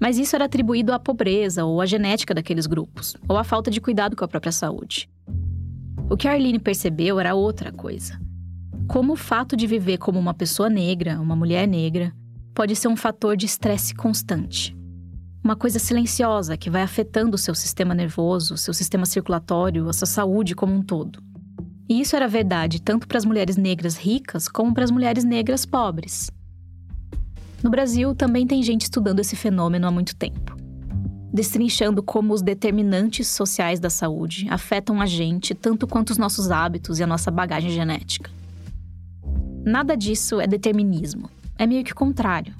Mas isso era atribuído à pobreza ou à genética daqueles grupos, ou à falta de cuidado com a própria saúde. O que a Arlene percebeu era outra coisa. Como o fato de viver como uma pessoa negra, uma mulher negra, pode ser um fator de estresse constante uma coisa silenciosa que vai afetando o seu sistema nervoso, seu sistema circulatório, a sua saúde como um todo. E isso era verdade tanto para as mulheres negras ricas como para as mulheres negras pobres. No Brasil, também tem gente estudando esse fenômeno há muito tempo, destrinchando como os determinantes sociais da saúde afetam a gente tanto quanto os nossos hábitos e a nossa bagagem genética. Nada disso é determinismo, é meio que o contrário.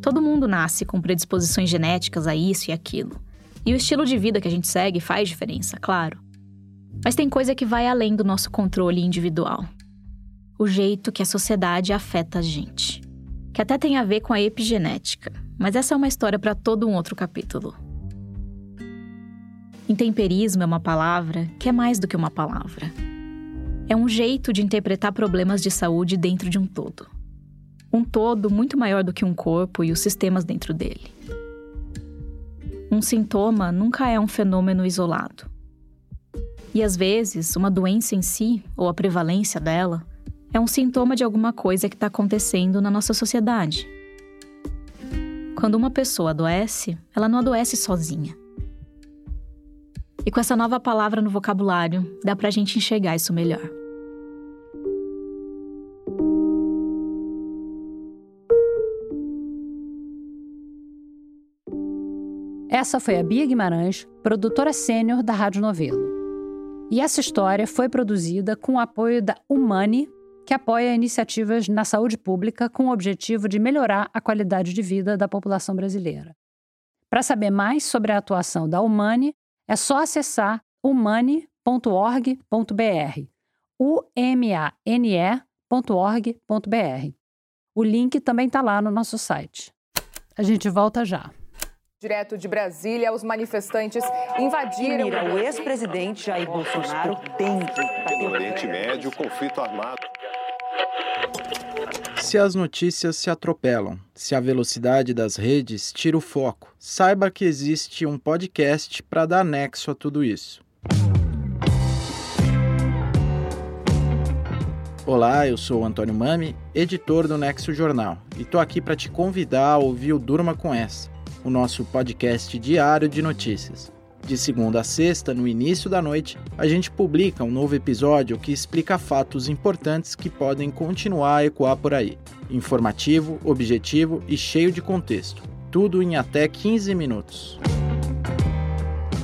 Todo mundo nasce com predisposições genéticas a isso e aquilo. E o estilo de vida que a gente segue faz diferença, claro. Mas tem coisa que vai além do nosso controle individual. O jeito que a sociedade afeta a gente. Que até tem a ver com a epigenética, mas essa é uma história para todo um outro capítulo. Intemperismo é uma palavra que é mais do que uma palavra. É um jeito de interpretar problemas de saúde dentro de um todo um todo muito maior do que um corpo e os sistemas dentro dele. Um sintoma nunca é um fenômeno isolado. E às vezes, uma doença em si, ou a prevalência dela, é um sintoma de alguma coisa que está acontecendo na nossa sociedade. Quando uma pessoa adoece, ela não adoece sozinha. E com essa nova palavra no vocabulário, dá pra gente enxergar isso melhor. Essa foi a Bia Guimarães, produtora sênior da Rádio Novelo. E essa história foi produzida com o apoio da Humane, que apoia iniciativas na saúde pública com o objetivo de melhorar a qualidade de vida da população brasileira. Para saber mais sobre a atuação da Humane, é só acessar humane.org.br, umane.org.br. O link também está lá no nosso site. A gente volta já. Direto de Brasília, os manifestantes invadiram. o ex-presidente Jair Bolsonaro tem que. No Oriente Médio, conflito armado. Se as notícias se atropelam, se a velocidade das redes tira o foco, saiba que existe um podcast para dar nexo a tudo isso. Olá, eu sou o Antônio Mami, editor do Nexo Jornal, e tô aqui para te convidar a ouvir o Durma com essa o nosso podcast diário de notícias. De segunda a sexta, no início da noite, a gente publica um novo episódio que explica fatos importantes que podem continuar a ecoar por aí. Informativo, objetivo e cheio de contexto. Tudo em até 15 minutos.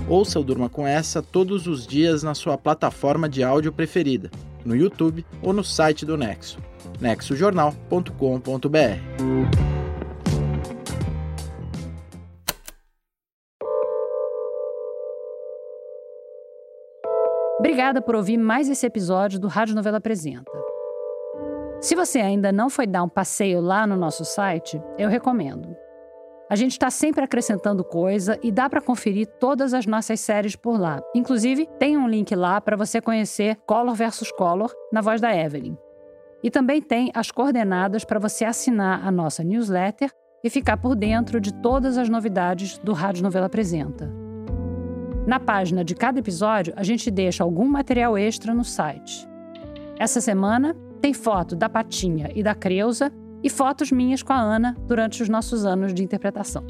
Ouça o Durma com Essa todos os dias na sua plataforma de áudio preferida, no YouTube ou no site do Nexo, nexojornal.com.br. Obrigada por ouvir mais esse episódio do Rádio Novela Apresenta. Se você ainda não foi dar um passeio lá no nosso site, eu recomendo. A gente está sempre acrescentando coisa e dá para conferir todas as nossas séries por lá. Inclusive, tem um link lá para você conhecer Color versus Color na voz da Evelyn. E também tem as coordenadas para você assinar a nossa newsletter e ficar por dentro de todas as novidades do Rádio Novela Apresenta. Na página de cada episódio, a gente deixa algum material extra no site. Essa semana tem foto da Patinha e da Creuza e fotos minhas com a Ana durante os nossos anos de interpretação.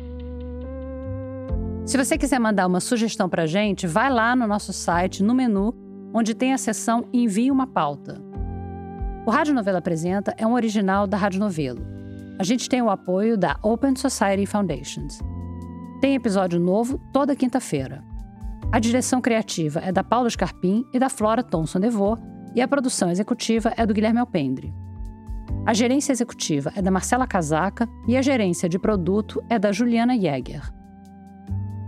Se você quiser mandar uma sugestão para a gente, vai lá no nosso site, no menu, onde tem a seção Envie uma pauta. O Rádio Novela Apresenta é um original da Rádio Novelo. A gente tem o apoio da Open Society Foundations. Tem episódio novo toda quinta-feira. A direção criativa é da Paula Scarpim e da Flora Thomson Devô, e a produção executiva é do Guilherme Alpendre. A gerência executiva é da Marcela Casaca e a gerência de produto é da Juliana Jäger.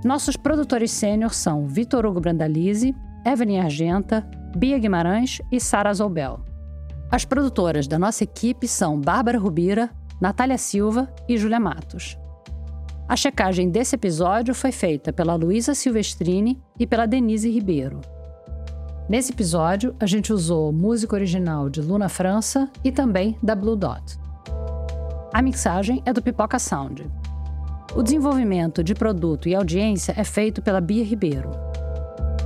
Nossos produtores sênior são Vitor Hugo Brandalize, Evelyn Argenta, Bia Guimarães e Sara Zoubel. As produtoras da nossa equipe são Bárbara Rubira, Natália Silva e Júlia Matos. A checagem desse episódio foi feita pela Luísa Silvestrini e pela Denise Ribeiro. Nesse episódio, a gente usou música original de Luna França e também da Blue Dot. A mixagem é do Pipoca Sound. O desenvolvimento de produto e audiência é feito pela Bia Ribeiro.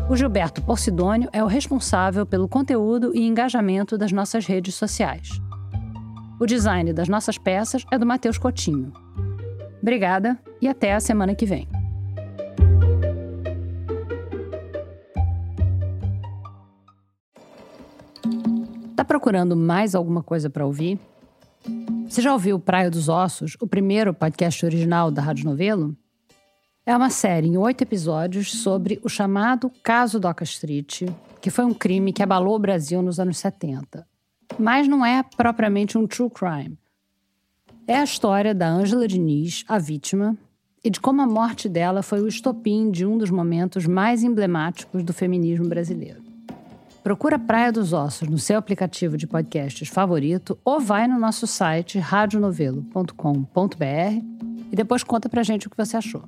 O Gilberto Porcidônio é o responsável pelo conteúdo e engajamento das nossas redes sociais. O design das nossas peças é do Matheus Cotinho. Obrigada e até a semana que vem. Tá procurando mais alguma coisa para ouvir? Você já ouviu Praia dos Ossos, o primeiro podcast original da Rádio Novelo? É uma série em oito episódios sobre o chamado Caso Doca Street, que foi um crime que abalou o Brasil nos anos 70. Mas não é propriamente um true crime. É a história da Ângela Diniz, a vítima, e de como a morte dela foi o estopim de um dos momentos mais emblemáticos do feminismo brasileiro. Procura Praia dos Ossos no seu aplicativo de podcasts favorito ou vai no nosso site radionovelo.com.br e depois conta pra gente o que você achou.